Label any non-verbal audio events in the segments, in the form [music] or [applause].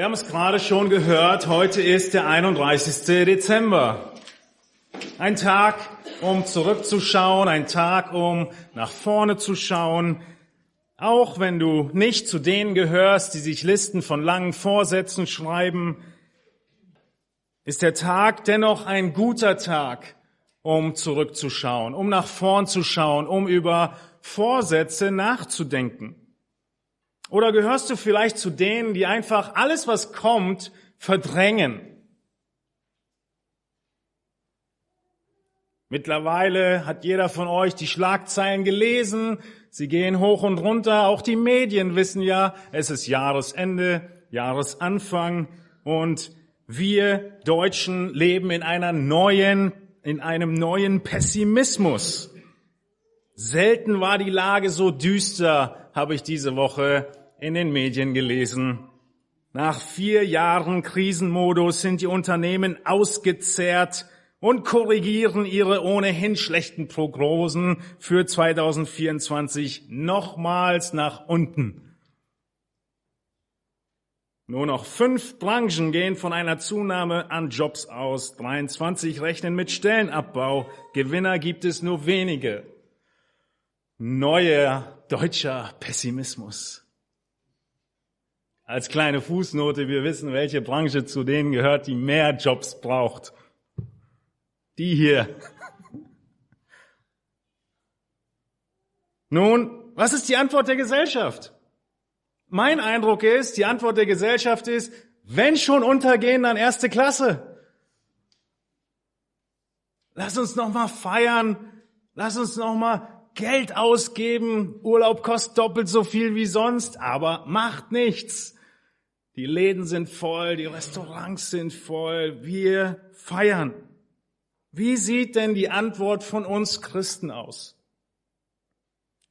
Wir haben es gerade schon gehört, heute ist der 31. Dezember. Ein Tag, um zurückzuschauen, ein Tag, um nach vorne zu schauen. Auch wenn du nicht zu denen gehörst, die sich Listen von langen Vorsätzen schreiben, ist der Tag dennoch ein guter Tag, um zurückzuschauen, um nach vorn zu schauen, um über Vorsätze nachzudenken. Oder gehörst du vielleicht zu denen, die einfach alles, was kommt, verdrängen? Mittlerweile hat jeder von euch die Schlagzeilen gelesen. Sie gehen hoch und runter. Auch die Medien wissen ja, es ist Jahresende, Jahresanfang und wir Deutschen leben in einer neuen, in einem neuen Pessimismus. Selten war die Lage so düster, habe ich diese Woche in den Medien gelesen. Nach vier Jahren Krisenmodus sind die Unternehmen ausgezehrt und korrigieren ihre ohnehin schlechten Prognosen für 2024 nochmals nach unten. Nur noch fünf Branchen gehen von einer Zunahme an Jobs aus. 23 rechnen mit Stellenabbau. Gewinner gibt es nur wenige. Neuer deutscher Pessimismus. Als kleine Fußnote, wir wissen, welche Branche zu denen gehört, die mehr Jobs braucht. Die hier. [laughs] Nun, was ist die Antwort der Gesellschaft? Mein Eindruck ist, die Antwort der Gesellschaft ist, wenn schon untergehen, dann erste Klasse. Lass uns noch mal feiern. Lass uns noch mal Geld ausgeben. Urlaub kostet doppelt so viel wie sonst, aber macht nichts. Die Läden sind voll, die Restaurants sind voll, wir feiern. Wie sieht denn die Antwort von uns Christen aus?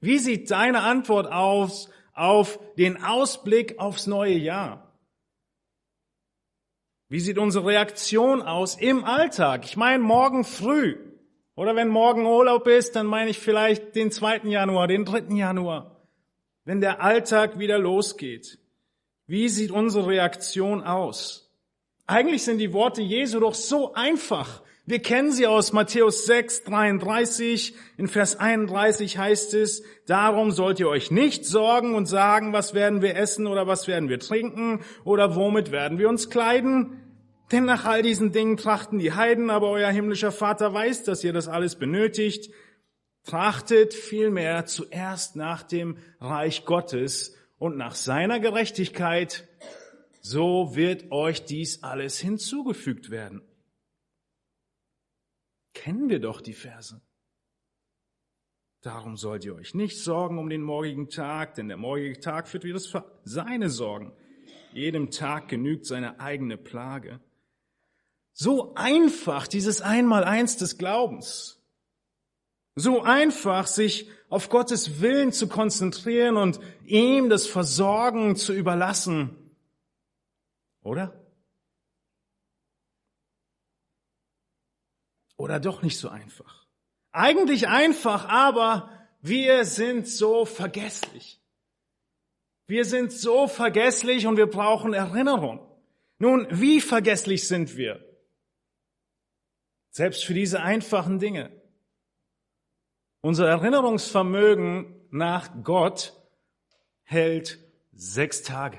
Wie sieht deine Antwort aus auf den Ausblick aufs neue Jahr? Wie sieht unsere Reaktion aus im Alltag? Ich meine morgen früh. Oder wenn morgen Urlaub ist, dann meine ich vielleicht den 2. Januar, den 3. Januar. Wenn der Alltag wieder losgeht. Wie sieht unsere Reaktion aus? Eigentlich sind die Worte Jesu doch so einfach. Wir kennen sie aus Matthäus 6, 33. In Vers 31 heißt es, darum sollt ihr euch nicht sorgen und sagen, was werden wir essen oder was werden wir trinken oder womit werden wir uns kleiden. Denn nach all diesen Dingen trachten die Heiden, aber euer himmlischer Vater weiß, dass ihr das alles benötigt. Trachtet vielmehr zuerst nach dem Reich Gottes und nach seiner Gerechtigkeit, so wird euch dies alles hinzugefügt werden. Kennen wir doch die Verse. Darum sollt ihr euch nicht sorgen um den morgigen Tag, denn der morgige Tag wird wieder seine Sorgen. Jedem Tag genügt seine eigene Plage. So einfach dieses Einmaleins des Glaubens. So einfach, sich auf Gottes Willen zu konzentrieren und ihm das Versorgen zu überlassen. Oder? Oder doch nicht so einfach? Eigentlich einfach, aber wir sind so vergesslich. Wir sind so vergesslich und wir brauchen Erinnerung. Nun, wie vergesslich sind wir? Selbst für diese einfachen Dinge. Unser Erinnerungsvermögen nach Gott hält sechs Tage.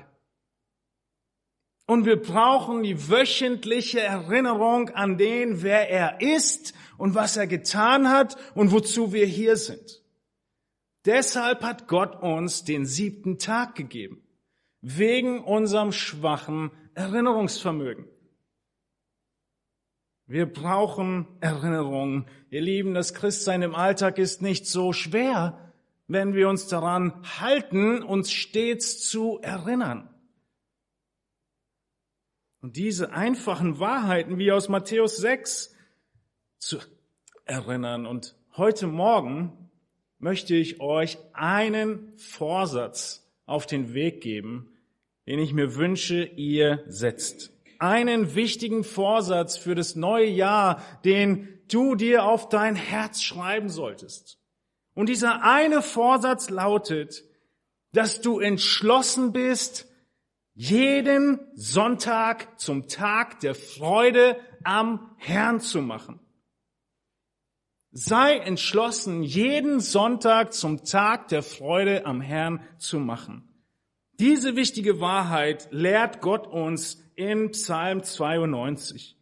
Und wir brauchen die wöchentliche Erinnerung an den, wer er ist und was er getan hat und wozu wir hier sind. Deshalb hat Gott uns den siebten Tag gegeben. Wegen unserem schwachen Erinnerungsvermögen. Wir brauchen Erinnerungen. Ihr Lieben, das Christsein im Alltag ist nicht so schwer, wenn wir uns daran halten, uns stets zu erinnern. Und diese einfachen Wahrheiten wie aus Matthäus 6 zu erinnern. Und heute Morgen möchte ich euch einen Vorsatz auf den Weg geben, den ich mir wünsche, ihr setzt einen wichtigen Vorsatz für das neue Jahr, den du dir auf dein Herz schreiben solltest. Und dieser eine Vorsatz lautet, dass du entschlossen bist, jeden Sonntag zum Tag der Freude am Herrn zu machen. Sei entschlossen, jeden Sonntag zum Tag der Freude am Herrn zu machen. Diese wichtige Wahrheit lehrt Gott uns in Psalm 92.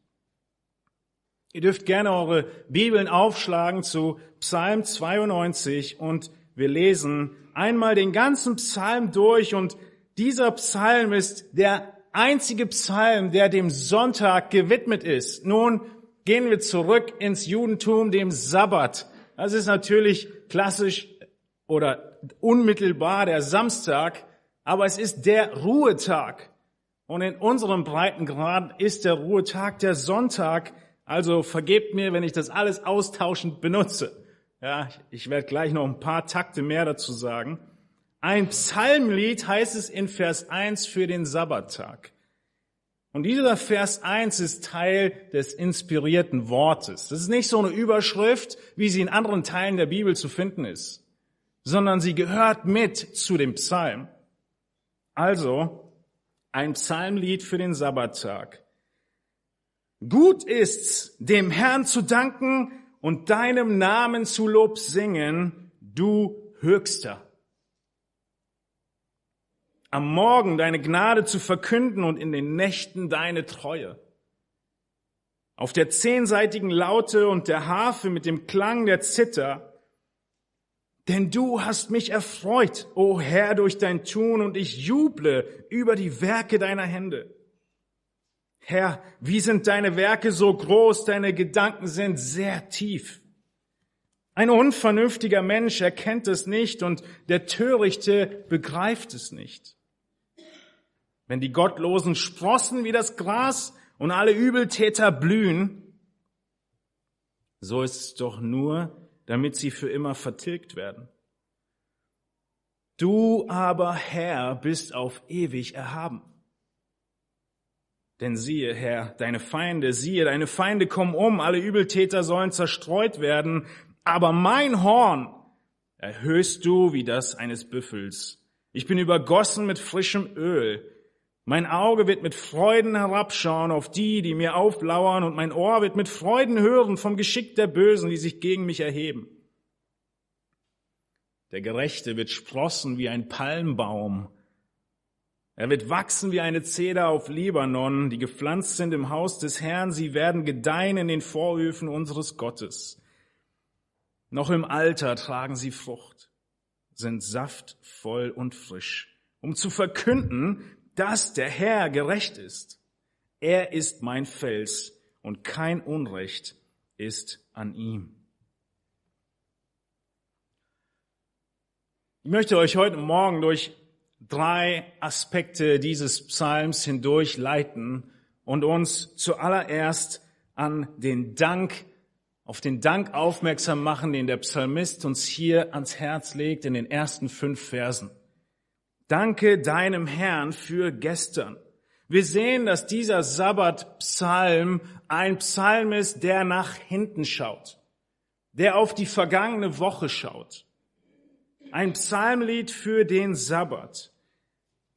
Ihr dürft gerne eure Bibeln aufschlagen zu Psalm 92 und wir lesen einmal den ganzen Psalm durch und dieser Psalm ist der einzige Psalm, der dem Sonntag gewidmet ist. Nun gehen wir zurück ins Judentum, dem Sabbat. Das ist natürlich klassisch oder unmittelbar der Samstag, aber es ist der Ruhetag. Und in unserem Breitengrad ist der Ruhetag der Sonntag. Also vergebt mir, wenn ich das alles austauschend benutze. Ja, ich werde gleich noch ein paar Takte mehr dazu sagen. Ein Psalmlied heißt es in Vers 1 für den Sabbattag. Und dieser Vers 1 ist Teil des inspirierten Wortes. Das ist nicht so eine Überschrift, wie sie in anderen Teilen der Bibel zu finden ist, sondern sie gehört mit zu dem Psalm. Also ein Psalmlied für den Sabbattag. Gut ist's, dem Herrn zu danken und deinem Namen zu Lob singen, du Höchster. Am Morgen deine Gnade zu verkünden und in den Nächten deine Treue. Auf der zehnseitigen Laute und der Harfe mit dem Klang der Zither. Denn du hast mich erfreut, o Herr, durch dein Tun, und ich juble über die Werke deiner Hände. Herr, wie sind deine Werke so groß, deine Gedanken sind sehr tief. Ein unvernünftiger Mensch erkennt es nicht und der Törichte begreift es nicht. Wenn die Gottlosen sprossen wie das Gras und alle Übeltäter blühen, so ist es doch nur, damit sie für immer vertilgt werden. Du aber, Herr, bist auf ewig erhaben. Denn siehe, Herr, deine Feinde, siehe, deine Feinde kommen um, alle Übeltäter sollen zerstreut werden, aber mein Horn erhöhst du wie das eines Büffels. Ich bin übergossen mit frischem Öl. Mein Auge wird mit Freuden herabschauen auf die, die mir auflauern, und mein Ohr wird mit Freuden hören vom Geschick der Bösen, die sich gegen mich erheben. Der Gerechte wird sprossen wie ein Palmbaum, er wird wachsen wie eine Zeder auf Libanon, die gepflanzt sind im Haus des Herrn. Sie werden gedeihen in den Vorhöfen unseres Gottes. Noch im Alter tragen sie Frucht, sind saftvoll und frisch, um zu verkünden, dass der Herr gerecht ist. Er ist mein Fels und kein Unrecht ist an ihm. Ich möchte euch heute Morgen durch drei Aspekte dieses Psalms hindurch leiten und uns zuallererst an den Dank, auf den Dank aufmerksam machen, den der Psalmist uns hier ans Herz legt in den ersten fünf Versen. Danke deinem Herrn für gestern. Wir sehen, dass dieser Sabbatpsalm ein Psalm ist, der nach hinten schaut, der auf die vergangene Woche schaut. Ein Psalmlied für den Sabbat.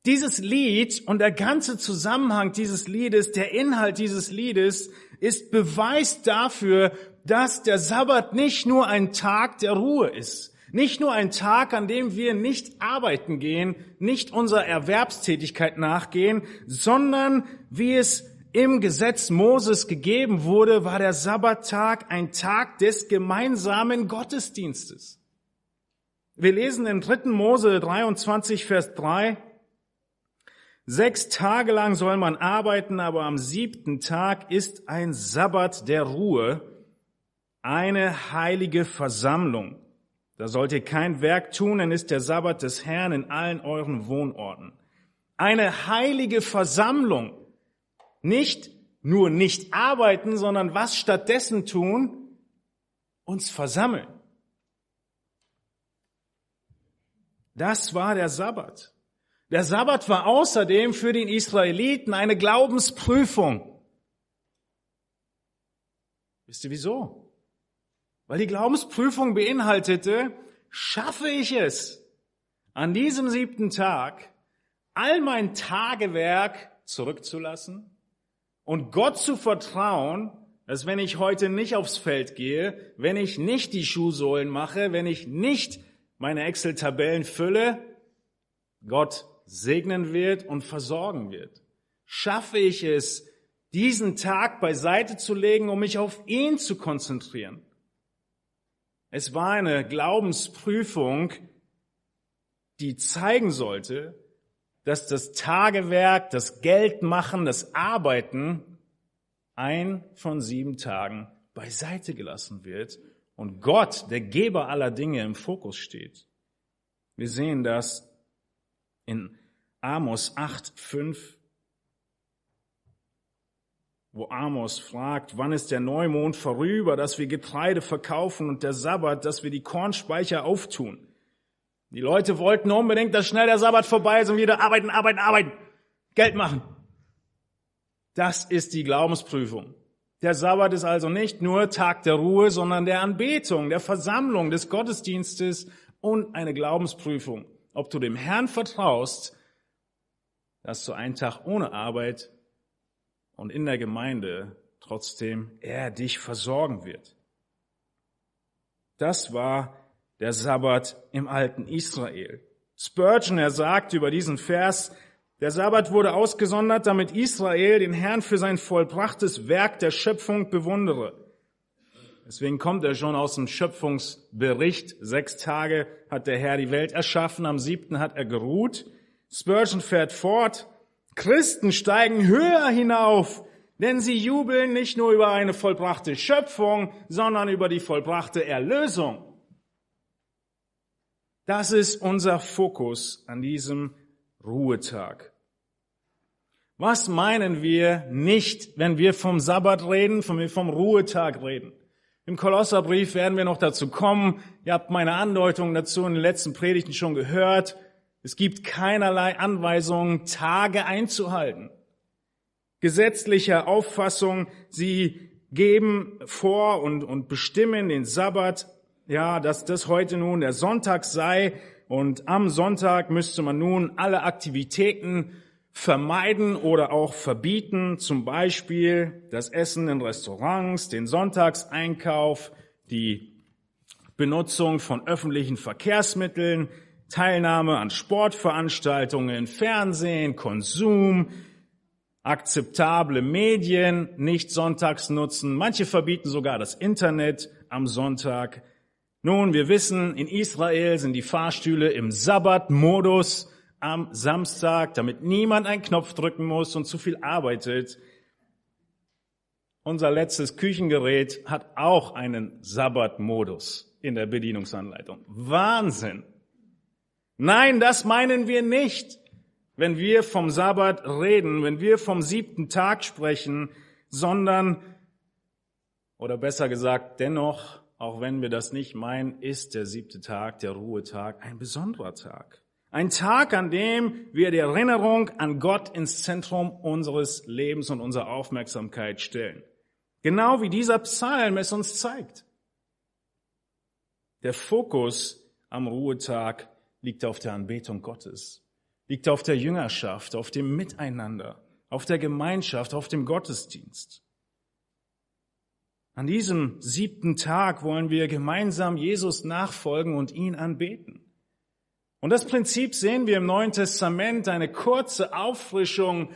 Dieses Lied und der ganze Zusammenhang dieses Liedes, der Inhalt dieses Liedes ist Beweis dafür, dass der Sabbat nicht nur ein Tag der Ruhe ist, nicht nur ein Tag, an dem wir nicht arbeiten gehen, nicht unserer Erwerbstätigkeit nachgehen, sondern wie es im Gesetz Moses gegeben wurde, war der Sabbattag ein Tag des gemeinsamen Gottesdienstes. Wir lesen in 3. Mose 23, Vers 3, Sechs Tage lang soll man arbeiten, aber am siebten Tag ist ein Sabbat der Ruhe, eine heilige Versammlung. Da sollt ihr kein Werk tun, denn ist der Sabbat des Herrn in allen euren Wohnorten. Eine heilige Versammlung. Nicht nur nicht arbeiten, sondern was stattdessen tun? Uns versammeln. Das war der Sabbat. Der Sabbat war außerdem für den Israeliten eine Glaubensprüfung. Wisst ihr wieso? Weil die Glaubensprüfung beinhaltete, schaffe ich es, an diesem siebten Tag all mein Tagewerk zurückzulassen und Gott zu vertrauen, dass wenn ich heute nicht aufs Feld gehe, wenn ich nicht die Schuhsohlen mache, wenn ich nicht meine Excel-Tabellen fülle, Gott segnen wird und versorgen wird. Schaffe ich es, diesen Tag beiseite zu legen, um mich auf ihn zu konzentrieren? Es war eine Glaubensprüfung, die zeigen sollte, dass das Tagewerk, das Geldmachen, das Arbeiten ein von sieben Tagen beiseite gelassen wird und Gott, der Geber aller Dinge, im Fokus steht. Wir sehen das in Amos 8, 5, wo Amos fragt, wann ist der Neumond vorüber, dass wir Getreide verkaufen und der Sabbat, dass wir die Kornspeicher auftun. Die Leute wollten unbedingt, dass schnell der Sabbat vorbei ist und wieder arbeiten, arbeiten, arbeiten, Geld machen. Das ist die Glaubensprüfung. Der Sabbat ist also nicht nur Tag der Ruhe, sondern der Anbetung, der Versammlung, des Gottesdienstes und eine Glaubensprüfung, ob du dem Herrn vertraust, dass du einen Tag ohne Arbeit und in der Gemeinde trotzdem er dich versorgen wird. Das war der Sabbat im alten Israel. Spurgeon, er sagt über diesen Vers, der Sabbat wurde ausgesondert, damit Israel den Herrn für sein vollbrachtes Werk der Schöpfung bewundere. Deswegen kommt er schon aus dem Schöpfungsbericht. Sechs Tage hat der Herr die Welt erschaffen, am siebten hat er geruht. Spurgeon fährt fort. Christen steigen höher hinauf, denn sie jubeln nicht nur über eine vollbrachte Schöpfung, sondern über die vollbrachte Erlösung. Das ist unser Fokus an diesem Ruhetag. Was meinen wir nicht, wenn wir vom Sabbat reden, wenn wir vom Ruhetag reden? Im Kolosserbrief werden wir noch dazu kommen. Ihr habt meine Andeutung dazu in den letzten Predigten schon gehört. Es gibt keinerlei Anweisungen, Tage einzuhalten. Gesetzlicher Auffassung, sie geben vor und, und bestimmen den Sabbat ja, dass das heute nun der Sonntag sei und am Sonntag müsste man nun alle Aktivitäten vermeiden oder auch verbieten, zum Beispiel das Essen in Restaurants, den Sonntagseinkauf, die Benutzung von öffentlichen Verkehrsmitteln, Teilnahme an Sportveranstaltungen, Fernsehen, Konsum, akzeptable Medien nicht sonntags nutzen. Manche verbieten sogar das Internet am Sonntag. Nun, wir wissen, in Israel sind die Fahrstühle im Sabbatmodus am Samstag, damit niemand einen Knopf drücken muss und zu viel arbeitet. Unser letztes Küchengerät hat auch einen Sabbatmodus in der Bedienungsanleitung. Wahnsinn! Nein, das meinen wir nicht, wenn wir vom Sabbat reden, wenn wir vom siebten Tag sprechen, sondern, oder besser gesagt, dennoch auch wenn wir das nicht meinen, ist der siebte Tag, der Ruhetag, ein besonderer Tag. Ein Tag, an dem wir die Erinnerung an Gott ins Zentrum unseres Lebens und unserer Aufmerksamkeit stellen. Genau wie dieser Psalm es uns zeigt. Der Fokus am Ruhetag liegt auf der Anbetung Gottes, liegt auf der Jüngerschaft, auf dem Miteinander, auf der Gemeinschaft, auf dem Gottesdienst. An diesem siebten Tag wollen wir gemeinsam Jesus nachfolgen und ihn anbeten. Und das Prinzip sehen wir im Neuen Testament, eine kurze Auffrischung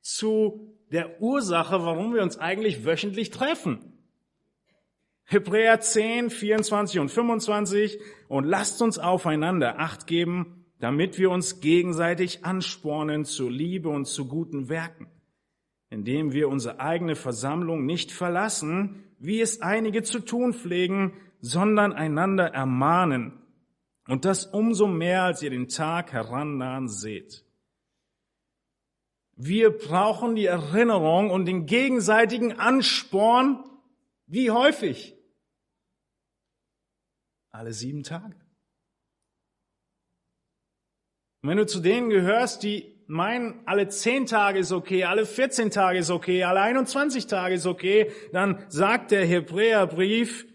zu der Ursache, warum wir uns eigentlich wöchentlich treffen. Hebräer 10, 24 und 25 und lasst uns aufeinander acht geben, damit wir uns gegenseitig anspornen zur Liebe und zu guten Werken, indem wir unsere eigene Versammlung nicht verlassen, wie es einige zu tun pflegen, sondern einander ermahnen. Und das umso mehr, als ihr den Tag herannahen seht. Wir brauchen die Erinnerung und den gegenseitigen Ansporn. Wie häufig? Alle sieben Tage. Und wenn du zu denen gehörst, die meinen, alle zehn Tage ist okay, alle 14 Tage ist okay, alle 21 Tage ist okay, dann sagt der Hebräerbrief,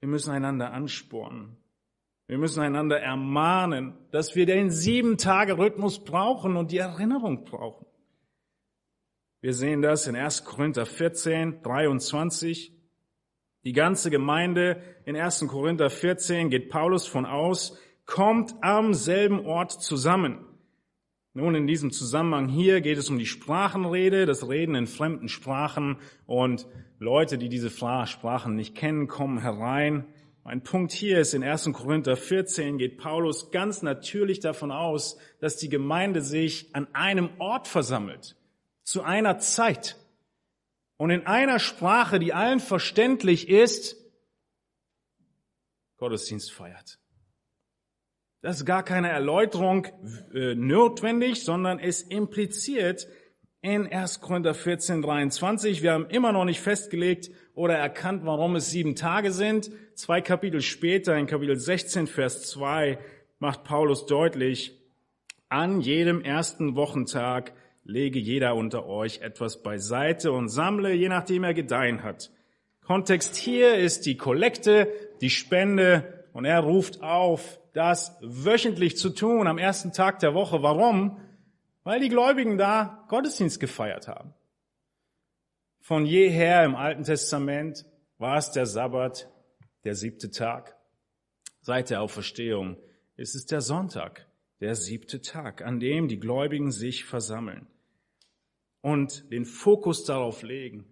wir müssen einander anspornen. Wir müssen einander ermahnen, dass wir den Sieben-Tage-Rhythmus brauchen und die Erinnerung brauchen. Wir sehen das in 1. Korinther 14, 23. Die ganze Gemeinde in 1. Korinther 14 geht Paulus von aus, kommt am selben Ort zusammen. Nun, in diesem Zusammenhang hier geht es um die Sprachenrede, das Reden in fremden Sprachen und Leute, die diese Sprachen nicht kennen, kommen herein. Ein Punkt hier ist in 1. Korinther 14 geht Paulus ganz natürlich davon aus, dass die Gemeinde sich an einem Ort versammelt zu einer Zeit und in einer Sprache, die allen verständlich ist, Gottesdienst feiert. Das ist gar keine Erläuterung äh, notwendig, sondern es impliziert in 1. Korinther 14, 23. Wir haben immer noch nicht festgelegt oder erkannt, warum es sieben Tage sind. Zwei Kapitel später, in Kapitel 16, Vers 2, macht Paulus deutlich, an jedem ersten Wochentag lege jeder unter euch etwas beiseite und sammle, je nachdem er gedeihen hat. Kontext hier ist die Kollekte, die Spende und er ruft auf, das wöchentlich zu tun am ersten Tag der Woche. Warum? Weil die Gläubigen da Gottesdienst gefeiert haben. Von jeher im Alten Testament war es der Sabbat, der siebte Tag. Seit der Auferstehung ist es der Sonntag, der siebte Tag, an dem die Gläubigen sich versammeln und den Fokus darauf legen,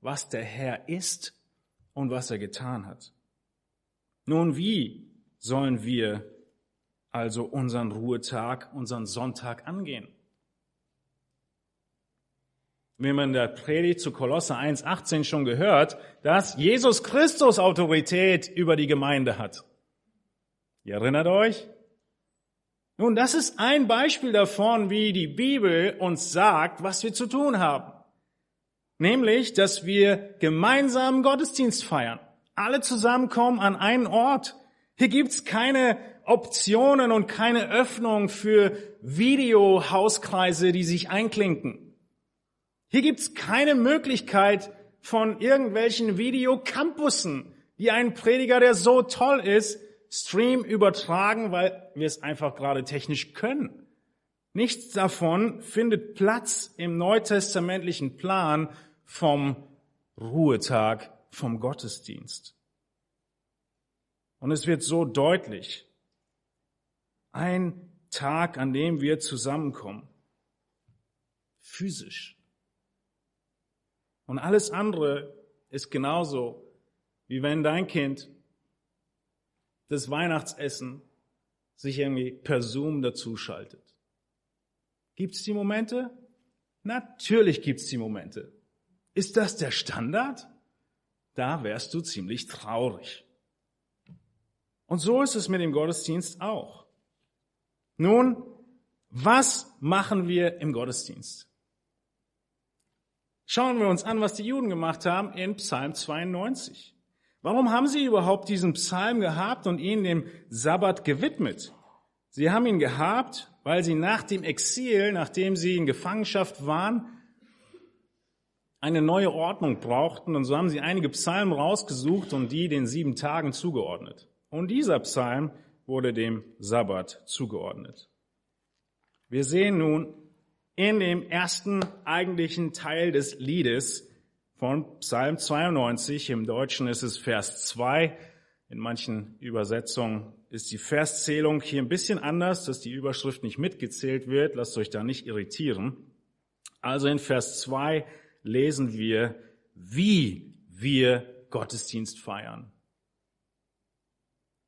was der Herr ist und was er getan hat. Nun, wie sollen wir also unseren Ruhetag, unseren Sonntag angehen? Wir haben in der Predigt zu Kolosse 1.18 schon gehört, dass Jesus Christus Autorität über die Gemeinde hat. Ihr erinnert euch? Nun, das ist ein Beispiel davon, wie die Bibel uns sagt, was wir zu tun haben. Nämlich, dass wir gemeinsam Gottesdienst feiern. Alle zusammenkommen an einen Ort. Hier gibt's keine Optionen und keine Öffnung für Videohauskreise, die sich einklinken. Hier gibt's keine Möglichkeit von irgendwelchen Videocampussen, die ein Prediger, der so toll ist, Stream übertragen, weil wir es einfach gerade technisch können. Nichts davon findet Platz im neutestamentlichen Plan vom Ruhetag, vom Gottesdienst. Und es wird so deutlich. Ein Tag, an dem wir zusammenkommen. Physisch. Und alles andere ist genauso, wie wenn dein Kind das Weihnachtsessen sich irgendwie per Zoom dazuschaltet. Gibt es die Momente? Natürlich gibt es die Momente. Ist das der Standard? Da wärst du ziemlich traurig. Und so ist es mit dem Gottesdienst auch. Nun, was machen wir im Gottesdienst? Schauen wir uns an, was die Juden gemacht haben in Psalm 92. Warum haben sie überhaupt diesen Psalm gehabt und ihn dem Sabbat gewidmet? Sie haben ihn gehabt, weil sie nach dem Exil, nachdem sie in Gefangenschaft waren, eine neue Ordnung brauchten und so haben sie einige Psalmen rausgesucht und die den sieben Tagen zugeordnet. Und dieser Psalm wurde dem Sabbat zugeordnet. Wir sehen nun in dem ersten eigentlichen Teil des Liedes, von Psalm 92. Im Deutschen ist es Vers 2. In manchen Übersetzungen ist die Verszählung hier ein bisschen anders, dass die Überschrift nicht mitgezählt wird. Lasst euch da nicht irritieren. Also in Vers 2 lesen wir, wie wir Gottesdienst feiern.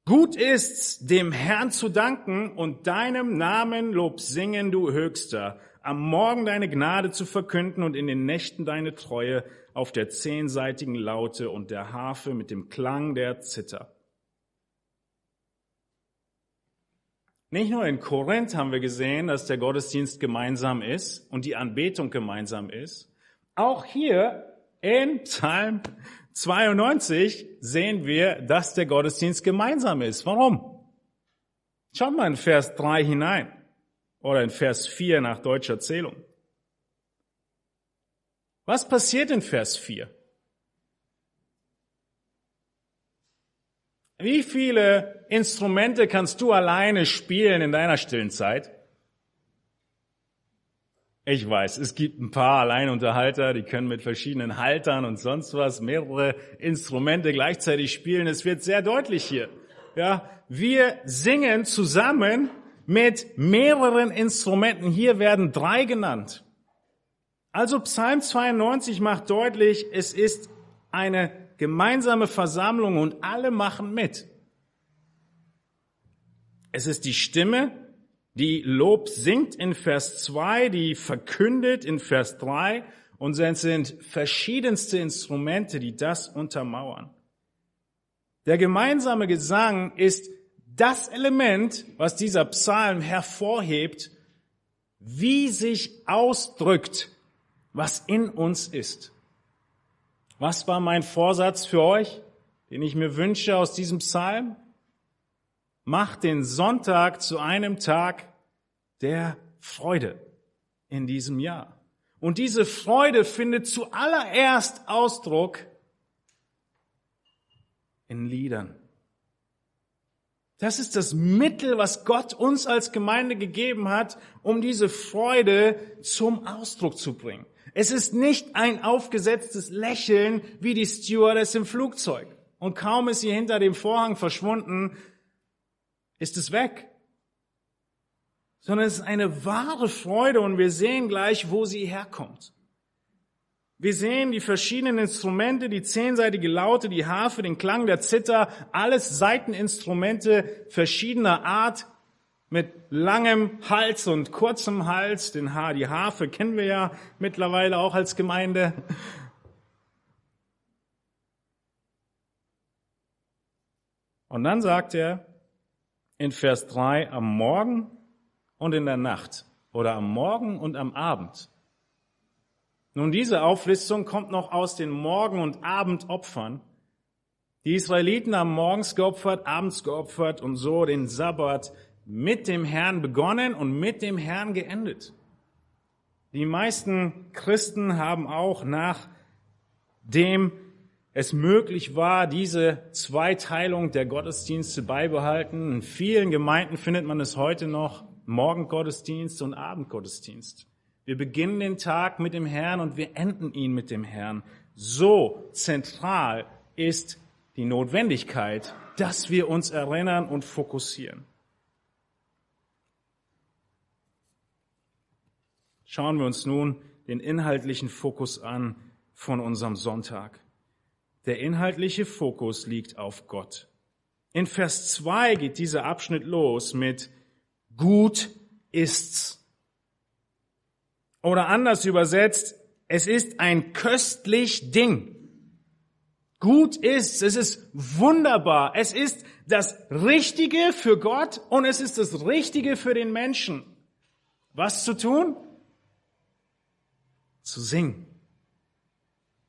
Gut ist's, dem Herrn zu danken und deinem Namen Lob singen, du Höchster, am Morgen deine Gnade zu verkünden und in den Nächten deine Treue, auf der zehnseitigen Laute und der Harfe mit dem Klang der Zither. Nicht nur in Korinth haben wir gesehen, dass der Gottesdienst gemeinsam ist und die Anbetung gemeinsam ist. Auch hier in Psalm 92 sehen wir, dass der Gottesdienst gemeinsam ist. Warum? Schaut mal in Vers 3 hinein oder in Vers 4 nach deutscher Zählung. Was passiert in Vers 4? Wie viele Instrumente kannst du alleine spielen in deiner stillen Zeit? Ich weiß, es gibt ein paar Alleinunterhalter, die können mit verschiedenen Haltern und sonst was mehrere Instrumente gleichzeitig spielen. Es wird sehr deutlich hier. Ja, wir singen zusammen mit mehreren Instrumenten. Hier werden drei genannt. Also Psalm 92 macht deutlich, es ist eine gemeinsame Versammlung und alle machen mit. Es ist die Stimme, die Lob singt in Vers 2, die verkündet in Vers 3 und es sind verschiedenste Instrumente, die das untermauern. Der gemeinsame Gesang ist das Element, was dieser Psalm hervorhebt, wie sich ausdrückt, was in uns ist. Was war mein Vorsatz für euch, den ich mir wünsche aus diesem Psalm? Macht den Sonntag zu einem Tag der Freude in diesem Jahr. Und diese Freude findet zuallererst Ausdruck in Liedern. Das ist das Mittel, was Gott uns als Gemeinde gegeben hat, um diese Freude zum Ausdruck zu bringen. Es ist nicht ein aufgesetztes Lächeln wie die Stewardess im Flugzeug. Und kaum ist sie hinter dem Vorhang verschwunden, ist es weg. Sondern es ist eine wahre Freude und wir sehen gleich, wo sie herkommt. Wir sehen die verschiedenen Instrumente, die zehnseitige Laute, die Harfe, den Klang der Zither, alles Seiteninstrumente verschiedener Art mit langem Hals und kurzem Hals. Den Haar, die Harfe kennen wir ja mittlerweile auch als Gemeinde. Und dann sagt er, in Vers 3 am Morgen und in der Nacht oder am Morgen und am Abend. Nun, diese Auflistung kommt noch aus den Morgen- und Abendopfern. Die Israeliten haben morgens geopfert, abends geopfert und so den Sabbat mit dem Herrn begonnen und mit dem Herrn geendet. Die meisten Christen haben auch nachdem es möglich war, diese Zweiteilung der Gottesdienste beibehalten. In vielen Gemeinden findet man es heute noch, Morgengottesdienst und Abendgottesdienst. Wir beginnen den Tag mit dem Herrn und wir enden ihn mit dem Herrn. So zentral ist die Notwendigkeit, dass wir uns erinnern und fokussieren. Schauen wir uns nun den inhaltlichen Fokus an von unserem Sonntag. Der inhaltliche Fokus liegt auf Gott. In Vers 2 geht dieser Abschnitt los mit Gut ist's. Oder anders übersetzt, es ist ein köstlich Ding. Gut ist's, es ist wunderbar, es ist das Richtige für Gott und es ist das Richtige für den Menschen. Was zu tun? Zu singen,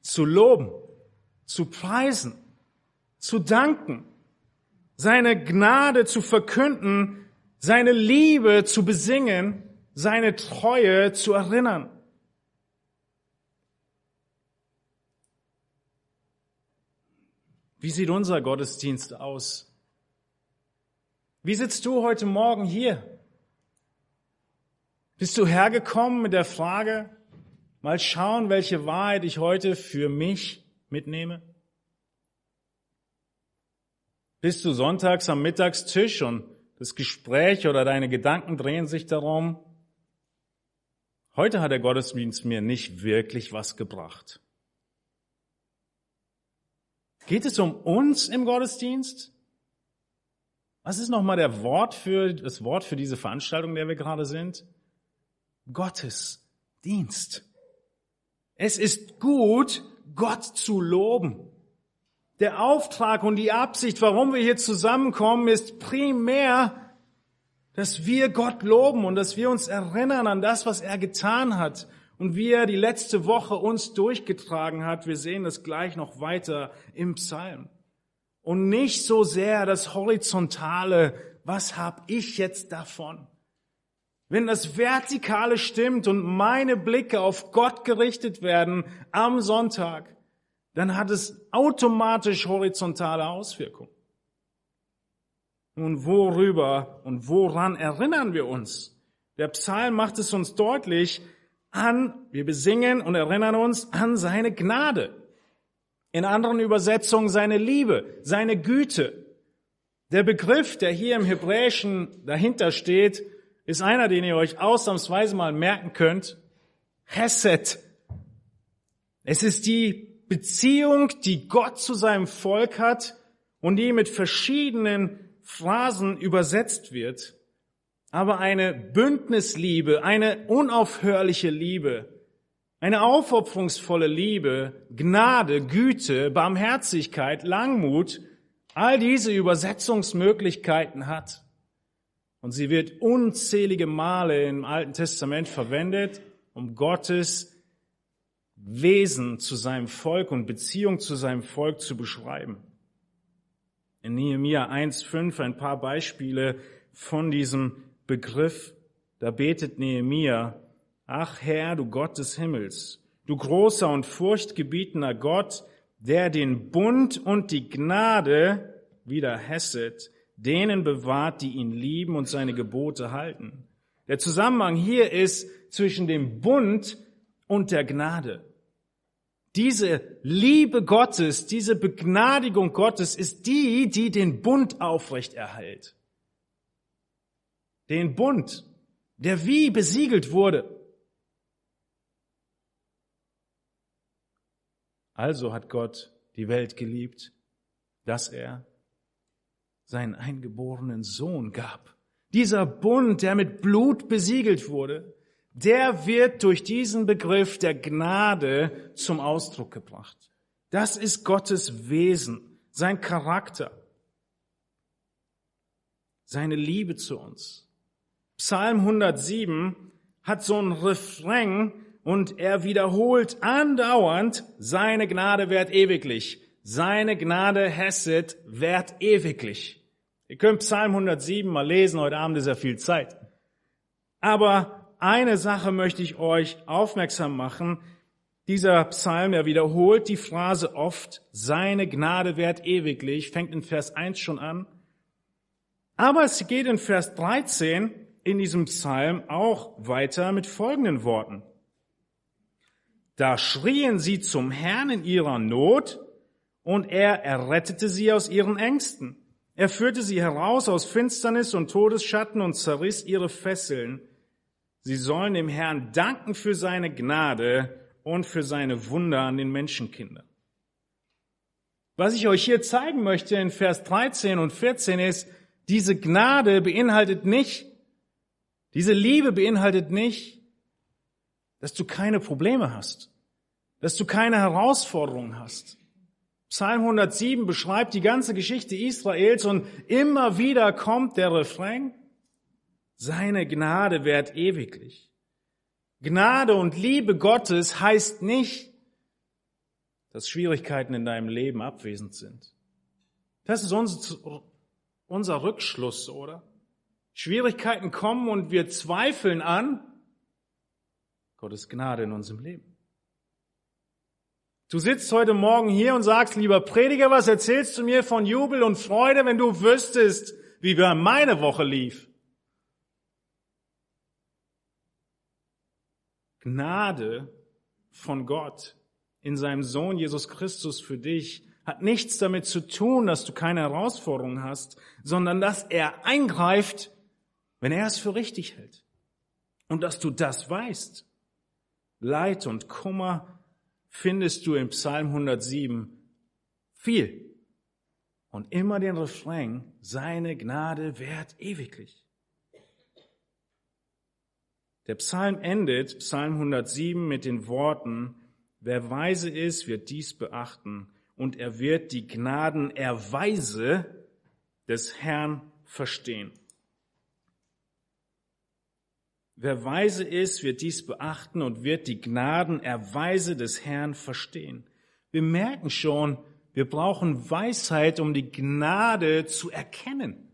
zu loben, zu preisen, zu danken, seine Gnade zu verkünden, seine Liebe zu besingen, seine Treue zu erinnern. Wie sieht unser Gottesdienst aus? Wie sitzt du heute Morgen hier? Bist du hergekommen mit der Frage, mal schauen, welche Wahrheit ich heute für mich mitnehme? Bist du sonntags am Mittagstisch und das Gespräch oder deine Gedanken drehen sich darum, heute hat der Gottesdienst mir nicht wirklich was gebracht. Geht es um uns im Gottesdienst? Was ist nochmal der Wort für, das Wort für diese Veranstaltung, der wir gerade sind? Gottesdienst. Es ist gut, Gott zu loben. Der Auftrag und die Absicht, warum wir hier zusammenkommen, ist primär, dass wir Gott loben und dass wir uns erinnern an das, was er getan hat und wie er die letzte Woche uns durchgetragen hat. Wir sehen das gleich noch weiter im Psalm. Und nicht so sehr das Horizontale, was hab ich jetzt davon? Wenn das Vertikale stimmt und meine Blicke auf Gott gerichtet werden am Sonntag, dann hat es automatisch horizontale Auswirkungen. Nun, worüber und woran erinnern wir uns? Der Psalm macht es uns deutlich an, wir besingen und erinnern uns an seine Gnade. In anderen Übersetzungen seine Liebe, seine Güte. Der Begriff, der hier im Hebräischen dahinter steht, ist einer, den ihr euch ausnahmsweise mal merken könnt. Hesed. Es ist die Beziehung, die Gott zu seinem Volk hat und die mit verschiedenen Phrasen übersetzt wird, aber eine Bündnisliebe, eine unaufhörliche Liebe, eine aufopferungsvolle Liebe, Gnade, Güte, Barmherzigkeit, Langmut, all diese Übersetzungsmöglichkeiten hat. Und sie wird unzählige Male im Alten Testament verwendet, um Gottes Wesen zu seinem Volk und Beziehung zu seinem Volk zu beschreiben in Nehemia 1.5 ein paar Beispiele von diesem Begriff. Da betet Nehemia, ach Herr, du Gott des Himmels, du großer und furchtgebietender Gott, der den Bund und die Gnade wieder Hesset, denen bewahrt, die ihn lieben und seine Gebote halten. Der Zusammenhang hier ist zwischen dem Bund und der Gnade. Diese Liebe Gottes, diese Begnadigung Gottes ist die, die den Bund aufrecht erhält. Den Bund, der wie besiegelt wurde. Also hat Gott die Welt geliebt, dass er seinen eingeborenen Sohn gab. Dieser Bund, der mit Blut besiegelt wurde, der wird durch diesen Begriff der Gnade zum Ausdruck gebracht. Das ist Gottes Wesen, sein Charakter, seine Liebe zu uns. Psalm 107 hat so ein Refrain und er wiederholt andauernd, seine Gnade währt ewiglich, seine Gnade Hesed währt ewiglich. Ihr könnt Psalm 107 mal lesen, heute Abend ist ja viel Zeit. Aber eine Sache möchte ich euch aufmerksam machen. Dieser Psalm, er wiederholt die Phrase oft, seine Gnade währt ewiglich, fängt in Vers 1 schon an. Aber es geht in Vers 13 in diesem Psalm auch weiter mit folgenden Worten. Da schrien sie zum Herrn in ihrer Not und er errettete sie aus ihren Ängsten. Er führte sie heraus aus Finsternis und Todesschatten und zerriss ihre Fesseln. Sie sollen dem Herrn danken für seine Gnade und für seine Wunder an den Menschenkindern. Was ich euch hier zeigen möchte in Vers 13 und 14 ist, diese Gnade beinhaltet nicht, diese Liebe beinhaltet nicht, dass du keine Probleme hast, dass du keine Herausforderungen hast. Psalm 107 beschreibt die ganze Geschichte Israels und immer wieder kommt der Refrain, seine Gnade währt ewiglich. Gnade und Liebe Gottes heißt nicht, dass Schwierigkeiten in deinem Leben abwesend sind. Das ist unser, unser Rückschluss, oder? Schwierigkeiten kommen und wir zweifeln an Gottes Gnade in unserem Leben. Du sitzt heute Morgen hier und sagst, lieber Prediger, was erzählst du mir von Jubel und Freude, wenn du wüsstest, wie meine Woche lief? Gnade von Gott in seinem Sohn Jesus Christus für dich hat nichts damit zu tun, dass du keine Herausforderungen hast, sondern dass er eingreift, wenn er es für richtig hält. Und dass du das weißt. Leid und Kummer findest du im Psalm 107 viel. Und immer den Refrain, seine Gnade währt ewiglich. Der Psalm endet, Psalm 107, mit den Worten, wer weise ist, wird dies beachten und er wird die Gnadenerweise des Herrn verstehen. Wer weise ist, wird dies beachten und wird die Gnadenerweise des Herrn verstehen. Wir merken schon, wir brauchen Weisheit, um die Gnade zu erkennen.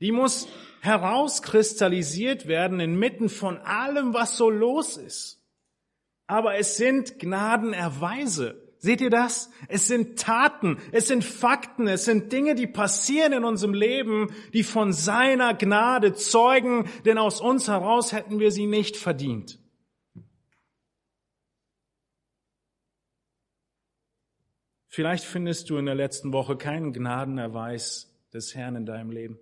Die muss herauskristallisiert werden inmitten von allem, was so los ist. Aber es sind Gnadenerweise. Seht ihr das? Es sind Taten, es sind Fakten, es sind Dinge, die passieren in unserem Leben, die von seiner Gnade zeugen, denn aus uns heraus hätten wir sie nicht verdient. Vielleicht findest du in der letzten Woche keinen Gnadenerweis des Herrn in deinem Leben.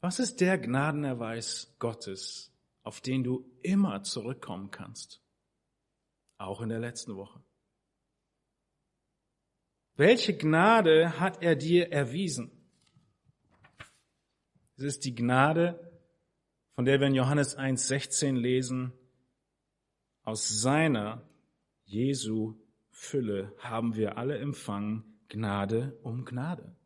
Was ist der Gnadenerweis Gottes, auf den du immer zurückkommen kannst? Auch in der letzten Woche. Welche Gnade hat er dir erwiesen? Es ist die Gnade, von der wir in Johannes 1.16 lesen, aus seiner Jesu Fülle haben wir alle empfangen, Gnade um Gnade.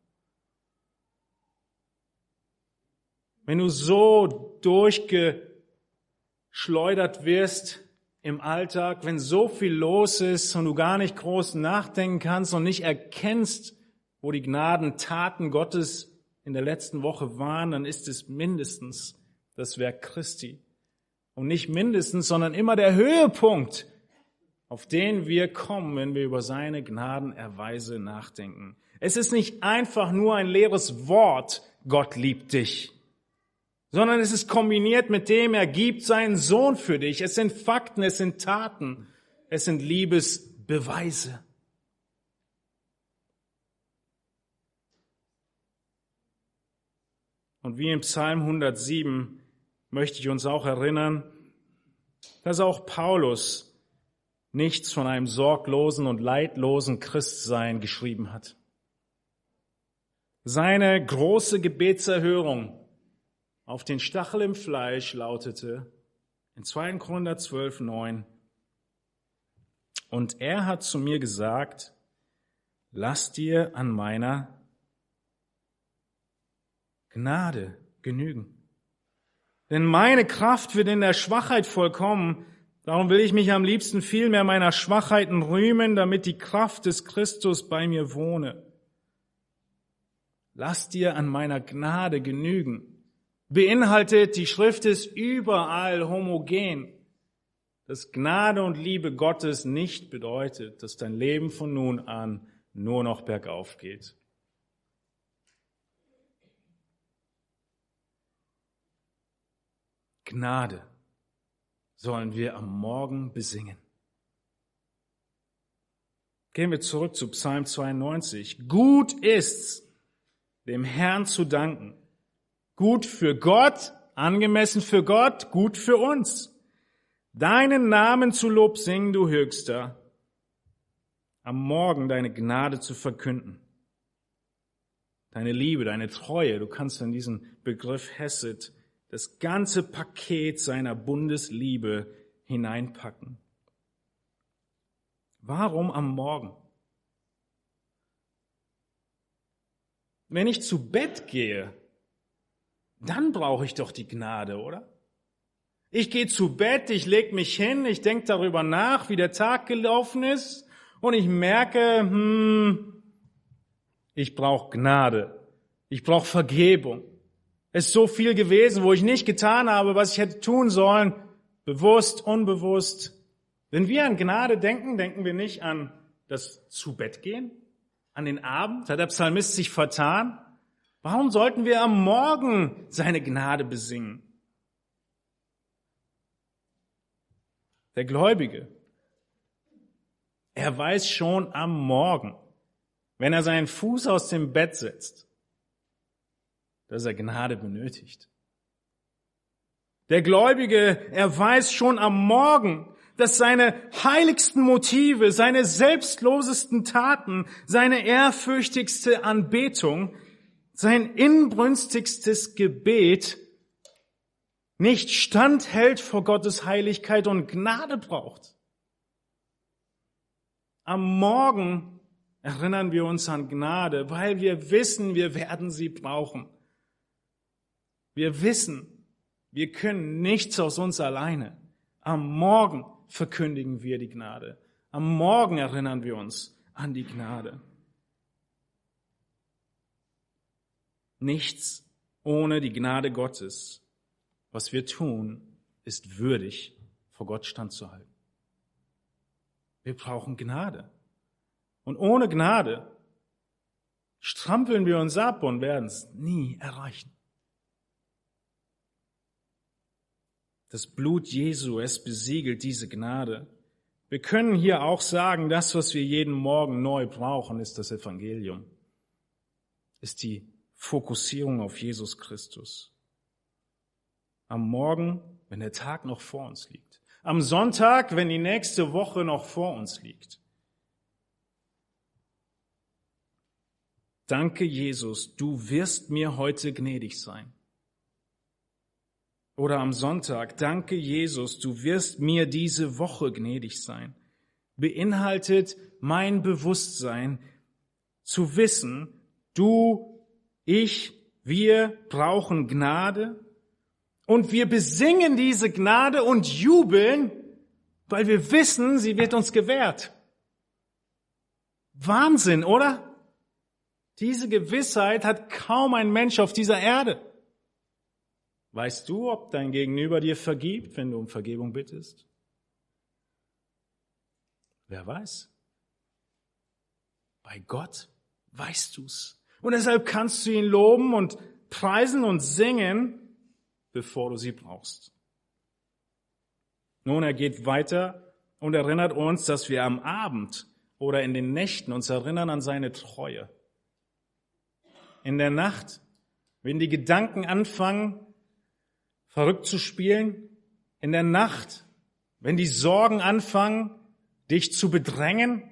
Wenn du so durchgeschleudert wirst im Alltag, wenn so viel los ist und du gar nicht groß nachdenken kannst und nicht erkennst, wo die Gnadentaten Gottes in der letzten Woche waren, dann ist es mindestens das Werk Christi. Und nicht mindestens, sondern immer der Höhepunkt, auf den wir kommen, wenn wir über seine Gnadenerweise nachdenken. Es ist nicht einfach nur ein leeres Wort, Gott liebt dich sondern es ist kombiniert mit dem, er gibt seinen Sohn für dich. Es sind Fakten, es sind Taten, es sind Liebesbeweise. Und wie im Psalm 107 möchte ich uns auch erinnern, dass auch Paulus nichts von einem sorglosen und leidlosen Christsein geschrieben hat. Seine große Gebetserhörung auf den Stachel im Fleisch lautete in 2. Korinther 12, 9, und er hat zu mir gesagt, lass dir an meiner Gnade genügen. Denn meine Kraft wird in der Schwachheit vollkommen. Darum will ich mich am liebsten viel mehr meiner Schwachheiten rühmen, damit die Kraft des Christus bei mir wohne. Lass dir an meiner Gnade genügen beinhaltet, die Schrift ist überall homogen, dass Gnade und Liebe Gottes nicht bedeutet, dass dein Leben von nun an nur noch bergauf geht. Gnade sollen wir am Morgen besingen. Gehen wir zurück zu Psalm 92. Gut ist's, dem Herrn zu danken Gut für Gott, angemessen für Gott, gut für uns. Deinen Namen zu Lob singen, du Höchster. Am Morgen deine Gnade zu verkünden. Deine Liebe, deine Treue, du kannst in diesen Begriff Hesed das ganze Paket seiner Bundesliebe hineinpacken. Warum am Morgen? Wenn ich zu Bett gehe, dann brauche ich doch die Gnade, oder? Ich gehe zu Bett, ich leg mich hin, ich denke darüber nach, wie der Tag gelaufen ist und ich merke, hm, ich brauche Gnade, ich brauche Vergebung. Es ist so viel gewesen, wo ich nicht getan habe, was ich hätte tun sollen, bewusst, unbewusst. Wenn wir an Gnade denken, denken wir nicht an das zu Bett gehen, an den Abend, hat der Psalmist sich vertan, Warum sollten wir am Morgen seine Gnade besingen? Der Gläubige, er weiß schon am Morgen, wenn er seinen Fuß aus dem Bett setzt, dass er Gnade benötigt. Der Gläubige, er weiß schon am Morgen, dass seine heiligsten Motive, seine selbstlosesten Taten, seine ehrfürchtigste Anbetung sein inbrünstigstes Gebet nicht standhält vor Gottes Heiligkeit und Gnade braucht. Am Morgen erinnern wir uns an Gnade, weil wir wissen, wir werden sie brauchen. Wir wissen, wir können nichts aus uns alleine. Am Morgen verkündigen wir die Gnade. Am Morgen erinnern wir uns an die Gnade. Nichts ohne die Gnade Gottes. Was wir tun, ist würdig, vor Gott standzuhalten. Wir brauchen Gnade. Und ohne Gnade strampeln wir uns ab und werden es nie erreichen. Das Blut Jesu, es besiegelt diese Gnade. Wir können hier auch sagen, das, was wir jeden Morgen neu brauchen, ist das Evangelium, ist die Fokussierung auf Jesus Christus. Am Morgen, wenn der Tag noch vor uns liegt. Am Sonntag, wenn die nächste Woche noch vor uns liegt. Danke, Jesus, du wirst mir heute gnädig sein. Oder am Sonntag, danke, Jesus, du wirst mir diese Woche gnädig sein. Beinhaltet mein Bewusstsein zu wissen, du, ich, wir brauchen Gnade und wir besingen diese Gnade und jubeln, weil wir wissen, sie wird uns gewährt. Wahnsinn, oder? Diese Gewissheit hat kaum ein Mensch auf dieser Erde. Weißt du, ob dein Gegenüber dir vergibt, wenn du um Vergebung bittest? Wer weiß? Bei Gott weißt du's. Und deshalb kannst du ihn loben und preisen und singen, bevor du sie brauchst. Nun, er geht weiter und erinnert uns, dass wir am Abend oder in den Nächten uns erinnern an seine Treue in der Nacht, wenn die Gedanken anfangen, verrückt zu spielen, in der Nacht, wenn die Sorgen anfangen, dich zu bedrängen,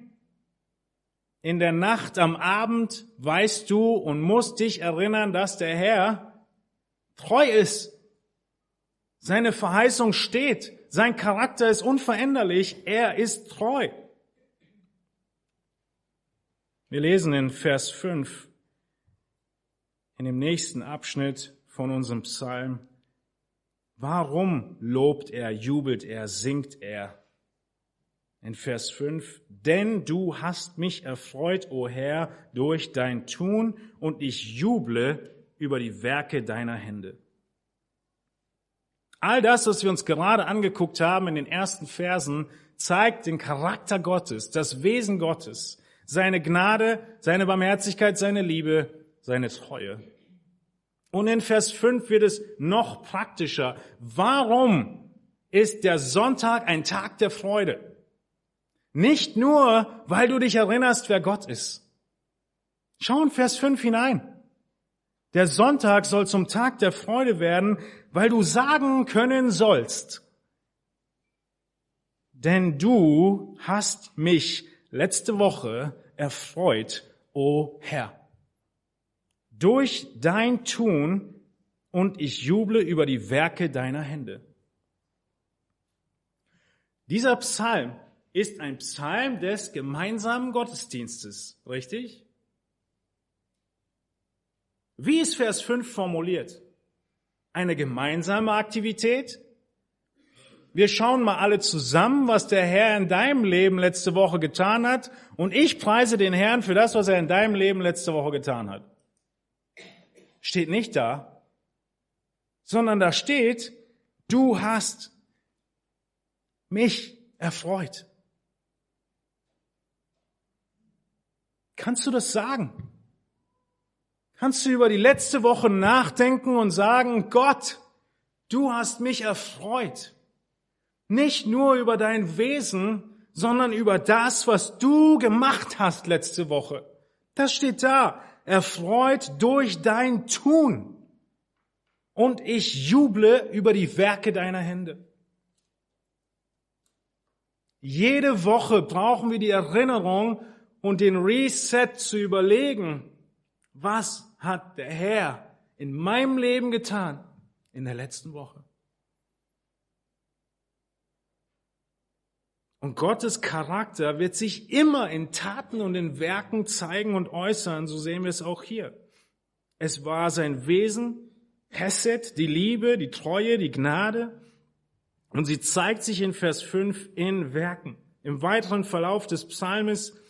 in der Nacht am Abend weißt du und musst dich erinnern, dass der Herr treu ist. Seine Verheißung steht. Sein Charakter ist unveränderlich. Er ist treu. Wir lesen in Vers 5 in dem nächsten Abschnitt von unserem Psalm. Warum lobt er, jubelt er, singt er? In Vers 5, denn du hast mich erfreut, o Herr, durch dein Tun, und ich juble über die Werke deiner Hände. All das, was wir uns gerade angeguckt haben in den ersten Versen, zeigt den Charakter Gottes, das Wesen Gottes, seine Gnade, seine Barmherzigkeit, seine Liebe, seine Treue. Und in Vers 5 wird es noch praktischer. Warum ist der Sonntag ein Tag der Freude? Nicht nur, weil du dich erinnerst, wer Gott ist. Schau in Vers 5 hinein. Der Sonntag soll zum Tag der Freude werden, weil du sagen können sollst, denn du hast mich letzte Woche erfreut, o Herr durch dein Tun und ich juble über die Werke deiner Hände. Dieser Psalm ist ein Psalm des gemeinsamen Gottesdienstes, richtig? Wie ist Vers 5 formuliert? Eine gemeinsame Aktivität? Wir schauen mal alle zusammen, was der Herr in deinem Leben letzte Woche getan hat und ich preise den Herrn für das, was er in deinem Leben letzte Woche getan hat steht nicht da, sondern da steht, du hast mich erfreut. Kannst du das sagen? Kannst du über die letzte Woche nachdenken und sagen, Gott, du hast mich erfreut. Nicht nur über dein Wesen, sondern über das, was du gemacht hast letzte Woche. Das steht da erfreut durch dein Tun. Und ich juble über die Werke deiner Hände. Jede Woche brauchen wir die Erinnerung und den Reset zu überlegen, was hat der Herr in meinem Leben getan in der letzten Woche. Und Gottes Charakter wird sich immer in Taten und in Werken zeigen und äußern, so sehen wir es auch hier. Es war sein Wesen, Hesed, die Liebe, die Treue, die Gnade. Und sie zeigt sich in Vers 5 in Werken. Im weiteren Verlauf des Psalmes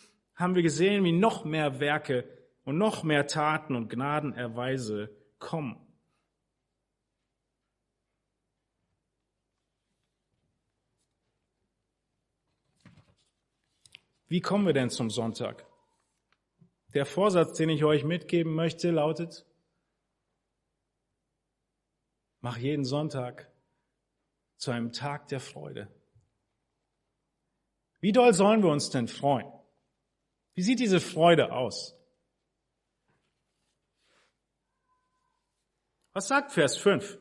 haben wir gesehen, wie noch mehr Werke und noch mehr Taten und Gnadenerweise kommen. Wie kommen wir denn zum Sonntag? Der Vorsatz, den ich euch mitgeben möchte, lautet, mach jeden Sonntag zu einem Tag der Freude. Wie doll sollen wir uns denn freuen? Wie sieht diese Freude aus? Was sagt Vers 5?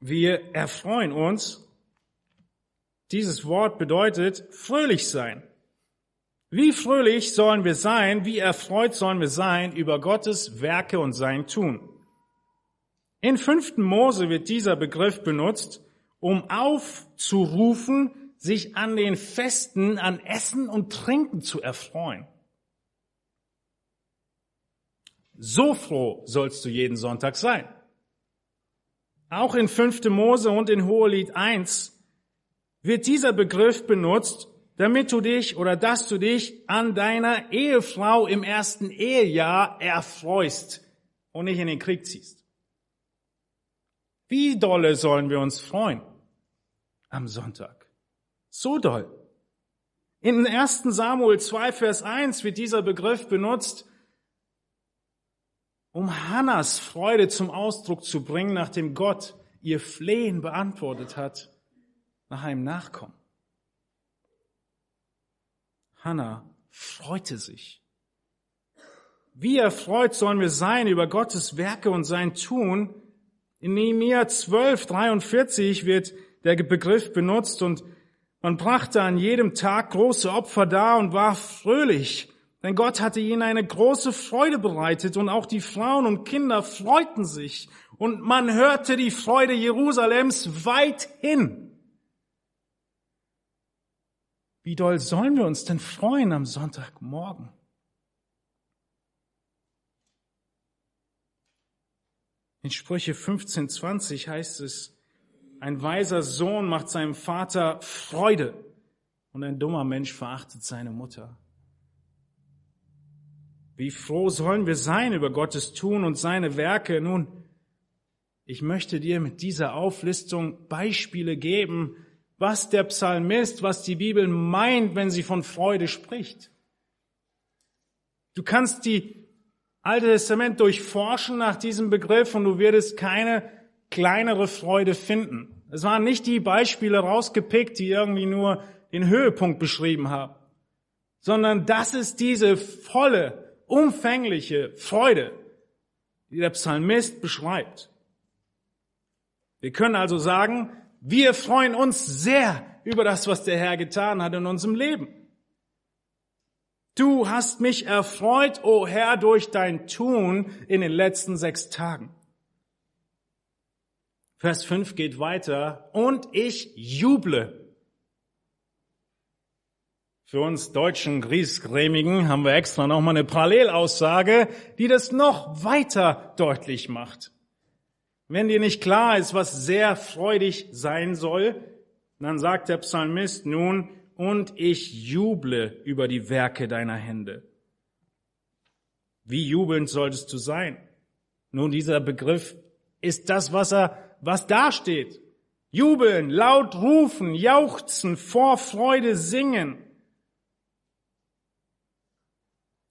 Wir erfreuen uns. Dieses Wort bedeutet fröhlich sein. Wie fröhlich sollen wir sein, wie erfreut sollen wir sein über Gottes Werke und sein Tun. In 5. Mose wird dieser Begriff benutzt, um aufzurufen, sich an den Festen, an Essen und Trinken zu erfreuen. So froh sollst du jeden Sonntag sein. Auch in 5. Mose und in Hohelied 1 wird dieser Begriff benutzt, damit du dich oder dass du dich an deiner Ehefrau im ersten Ehejahr erfreust und nicht in den Krieg ziehst. Wie dolle sollen wir uns freuen am Sonntag? So doll. In 1. Samuel 2, Vers 1 wird dieser Begriff benutzt, um Hannas Freude zum Ausdruck zu bringen, nachdem Gott ihr Flehen beantwortet hat, nach einem Nachkommen. Hannah freute sich. Wie erfreut sollen wir sein über Gottes Werke und sein Tun? In Nehemiah 12, 43 wird der Begriff benutzt und man brachte an jedem Tag große Opfer dar und war fröhlich denn Gott hatte ihnen eine große Freude bereitet und auch die Frauen und Kinder freuten sich und man hörte die Freude Jerusalems weit hin. Wie doll sollen wir uns denn freuen am Sonntagmorgen? In Sprüche 15,20 heißt es, ein weiser Sohn macht seinem Vater Freude und ein dummer Mensch verachtet seine Mutter. Wie froh sollen wir sein über Gottes Tun und seine Werke? Nun, ich möchte dir mit dieser Auflistung Beispiele geben, was der Psalmist, was die Bibel meint, wenn sie von Freude spricht. Du kannst die Alte Testament durchforschen nach diesem Begriff und du wirst keine kleinere Freude finden. Es waren nicht die Beispiele rausgepickt, die irgendwie nur den Höhepunkt beschrieben haben, sondern das ist diese volle, umfängliche Freude, die der Psalmist beschreibt. Wir können also sagen, wir freuen uns sehr über das, was der Herr getan hat in unserem Leben. Du hast mich erfreut, o oh Herr, durch dein Tun in den letzten sechs Tagen. Vers 5 geht weiter. Und ich juble für uns deutschen Griesgrämigen haben wir extra nochmal eine Parallelaussage, die das noch weiter deutlich macht. Wenn dir nicht klar ist, was sehr freudig sein soll, dann sagt der Psalmist nun, und ich juble über die Werke deiner Hände. Wie jubelnd solltest du sein? Nun, dieser Begriff ist das, was er, was da steht. Jubeln, laut rufen, jauchzen, vor Freude singen.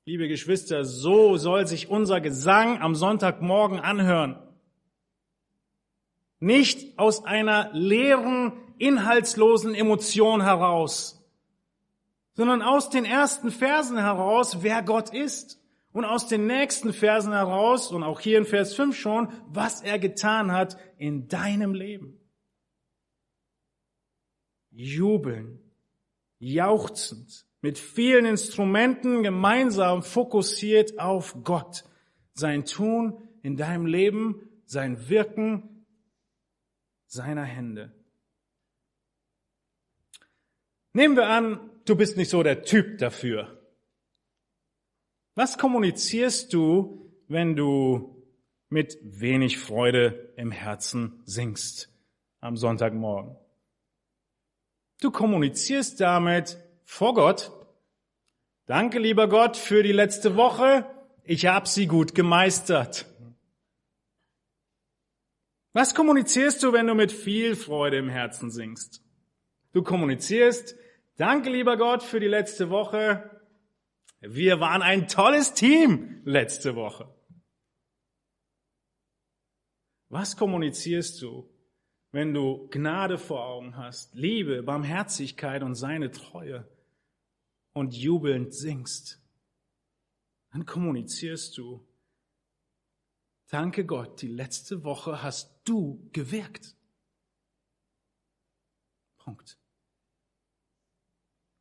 Liebe Geschwister, so soll sich unser Gesang am Sonntagmorgen anhören. Nicht aus einer leeren, inhaltslosen Emotion heraus, sondern aus den ersten Versen heraus, wer Gott ist. Und aus den nächsten Versen heraus, und auch hier in Vers 5 schon, was er getan hat in deinem Leben. Jubeln, jauchzend, mit vielen Instrumenten gemeinsam fokussiert auf Gott, sein Tun in deinem Leben, sein Wirken seiner Hände. Nehmen wir an, du bist nicht so der Typ dafür. Was kommunizierst du, wenn du mit wenig Freude im Herzen singst am Sonntagmorgen? Du kommunizierst damit, vor Gott. Danke, lieber Gott, für die letzte Woche. Ich habe sie gut gemeistert. Was kommunizierst du, wenn du mit viel Freude im Herzen singst? Du kommunizierst, Danke, lieber Gott, für die letzte Woche. Wir waren ein tolles Team letzte Woche. Was kommunizierst du, wenn du Gnade vor Augen hast, Liebe, Barmherzigkeit und seine Treue und jubelnd singst? Dann kommunizierst du, danke Gott, die letzte Woche hast du gewirkt. Punkt.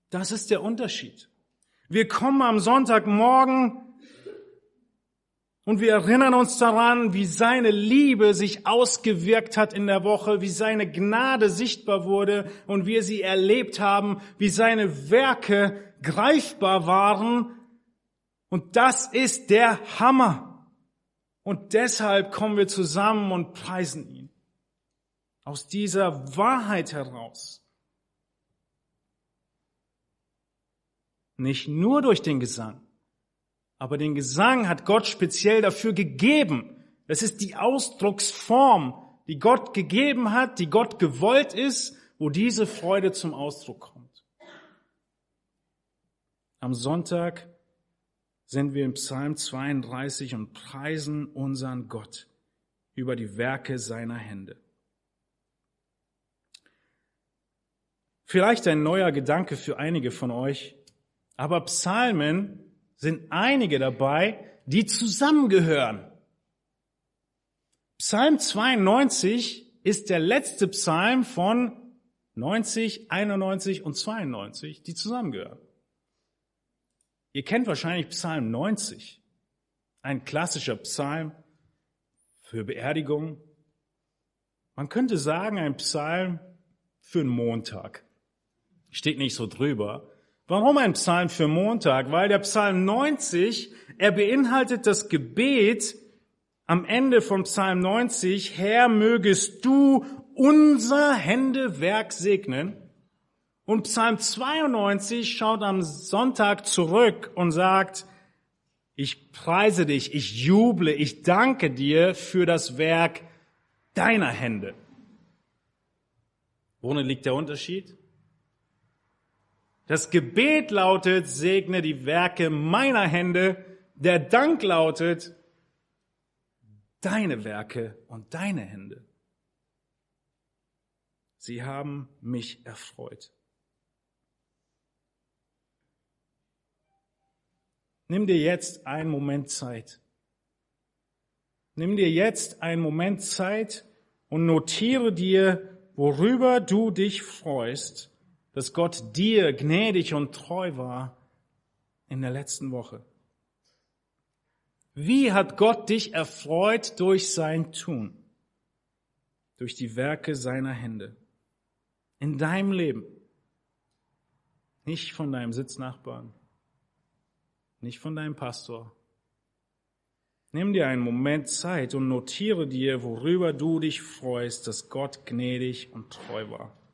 Das ist der Unterschied. Wir kommen am Sonntagmorgen und wir erinnern uns daran, wie seine Liebe sich ausgewirkt hat in der Woche, wie seine Gnade sichtbar wurde und wir sie erlebt haben, wie seine Werke greifbar waren. Und das ist der Hammer. Und deshalb kommen wir zusammen und preisen ihn. Aus dieser Wahrheit heraus. Nicht nur durch den Gesang, aber den Gesang hat Gott speziell dafür gegeben. Es ist die Ausdrucksform, die Gott gegeben hat, die Gott gewollt ist, wo diese Freude zum Ausdruck kommt. Am Sonntag sind wir im Psalm 32 und preisen unseren Gott über die Werke seiner Hände. Vielleicht ein neuer Gedanke für einige von euch, aber Psalmen sind einige dabei, die zusammengehören. Psalm 92 ist der letzte Psalm von 90, 91 und 92, die zusammengehören. Ihr kennt wahrscheinlich Psalm 90, ein klassischer Psalm für Beerdigung. Man könnte sagen, ein Psalm für einen Montag. Steht nicht so drüber, Warum ein Psalm für Montag? Weil der Psalm 90, er beinhaltet das Gebet am Ende von Psalm 90, Herr, mögest du unser Händewerk segnen. Und Psalm 92 schaut am Sonntag zurück und sagt, ich preise dich, ich juble, ich danke dir für das Werk deiner Hände. Worin liegt der Unterschied? Das Gebet lautet, segne die Werke meiner Hände. Der Dank lautet, deine Werke und deine Hände. Sie haben mich erfreut. Nimm dir jetzt einen Moment Zeit. Nimm dir jetzt einen Moment Zeit und notiere dir, worüber du dich freust dass Gott dir gnädig und treu war in der letzten Woche? Wie hat Gott dich erfreut durch sein Tun, durch die Werke seiner Hände in deinem Leben? Nicht von deinem Sitznachbarn, nicht von deinem Pastor. Nimm dir einen Moment Zeit und notiere dir, worüber du dich freust, dass Gott gnädig und treu war.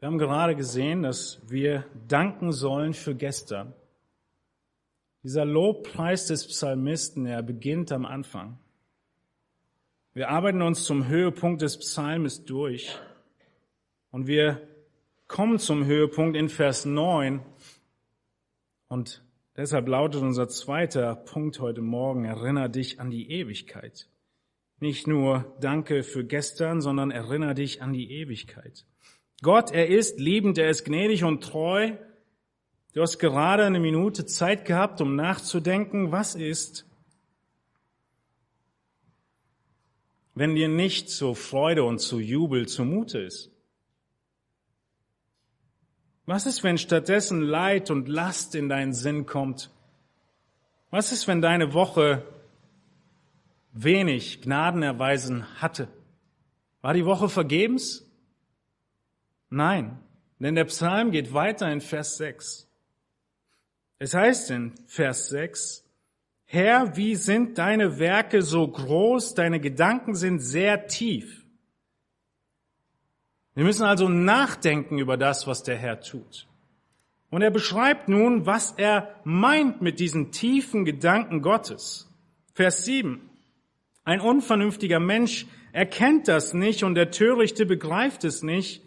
Wir haben gerade gesehen, dass wir danken sollen für gestern. Dieser Lobpreis des Psalmisten, er beginnt am Anfang. Wir arbeiten uns zum Höhepunkt des Psalmes durch und wir kommen zum Höhepunkt in Vers 9 und deshalb lautet unser zweiter Punkt heute Morgen, erinnere dich an die Ewigkeit. Nicht nur danke für gestern, sondern erinnere dich an die Ewigkeit. Gott, er ist liebend, er ist gnädig und treu. Du hast gerade eine Minute Zeit gehabt, um nachzudenken, was ist, wenn dir nicht zu Freude und zu Jubel zumute ist? Was ist, wenn stattdessen Leid und Last in deinen Sinn kommt? Was ist, wenn deine Woche wenig Gnadenerweisen hatte? War die Woche vergebens? Nein, denn der Psalm geht weiter in Vers 6. Es heißt in Vers 6, Herr, wie sind deine Werke so groß, deine Gedanken sind sehr tief. Wir müssen also nachdenken über das, was der Herr tut. Und er beschreibt nun, was er meint mit diesen tiefen Gedanken Gottes. Vers 7. Ein unvernünftiger Mensch erkennt das nicht und der Törichte begreift es nicht.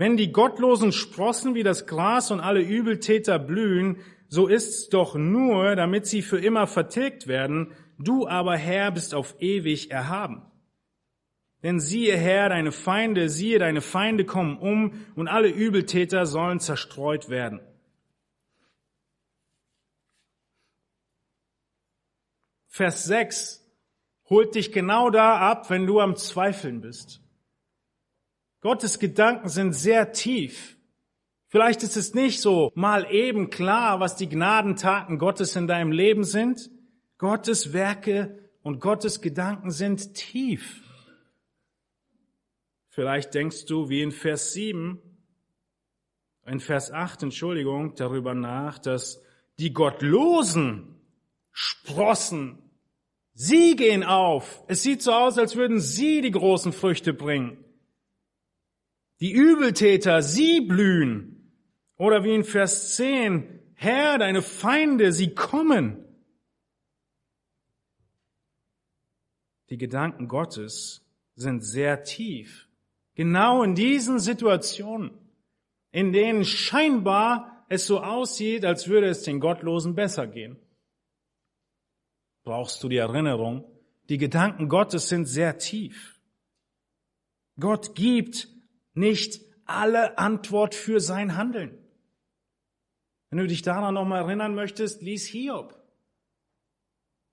Wenn die Gottlosen sprossen wie das Gras und alle Übeltäter blühen, so ist's doch nur, damit sie für immer vertilgt werden. Du aber, Herr, bist auf ewig erhaben. Denn siehe Herr, deine Feinde, siehe, deine Feinde kommen um und alle Übeltäter sollen zerstreut werden. Vers 6 holt dich genau da ab, wenn du am Zweifeln bist. Gottes Gedanken sind sehr tief. Vielleicht ist es nicht so mal eben klar, was die Gnadentaten Gottes in deinem Leben sind. Gottes Werke und Gottes Gedanken sind tief. Vielleicht denkst du wie in Vers 7, in Vers 8, Entschuldigung, darüber nach, dass die Gottlosen sprossen. Sie gehen auf. Es sieht so aus, als würden sie die großen Früchte bringen. Die Übeltäter, sie blühen. Oder wie in Vers 10, Herr, deine Feinde, sie kommen. Die Gedanken Gottes sind sehr tief. Genau in diesen Situationen, in denen scheinbar es so aussieht, als würde es den Gottlosen besser gehen, brauchst du die Erinnerung, die Gedanken Gottes sind sehr tief. Gott gibt nicht alle Antwort für sein Handeln. Wenn du dich daran nochmal erinnern möchtest, lies Hiob,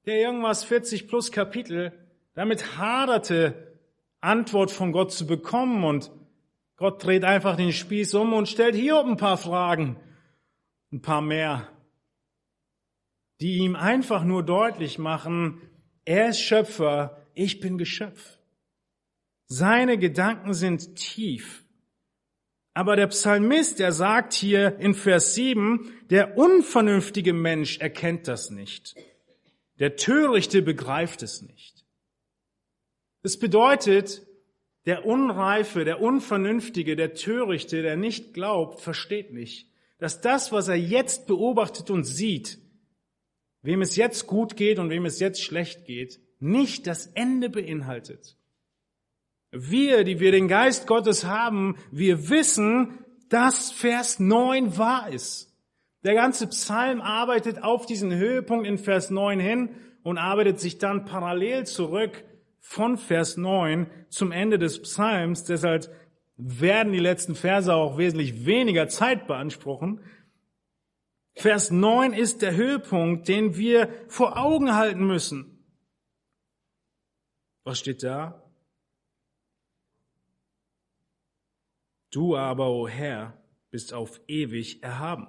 der irgendwas 40 plus Kapitel damit haderte, Antwort von Gott zu bekommen und Gott dreht einfach den Spieß um und stellt Hiob ein paar Fragen, ein paar mehr, die ihm einfach nur deutlich machen, er ist Schöpfer, ich bin Geschöpf. Seine Gedanken sind tief. Aber der Psalmist, der sagt hier in Vers 7, der unvernünftige Mensch erkennt das nicht. Der Törichte begreift es nicht. Es bedeutet, der Unreife, der Unvernünftige, der Törichte, der nicht glaubt, versteht nicht, dass das, was er jetzt beobachtet und sieht, wem es jetzt gut geht und wem es jetzt schlecht geht, nicht das Ende beinhaltet. Wir, die wir den Geist Gottes haben, wir wissen, dass Vers 9 wahr ist. Der ganze Psalm arbeitet auf diesen Höhepunkt in Vers 9 hin und arbeitet sich dann parallel zurück von Vers 9 zum Ende des Psalms. Deshalb werden die letzten Verse auch wesentlich weniger Zeit beanspruchen. Vers 9 ist der Höhepunkt, den wir vor Augen halten müssen. Was steht da? Du aber, o Herr, bist auf ewig erhaben.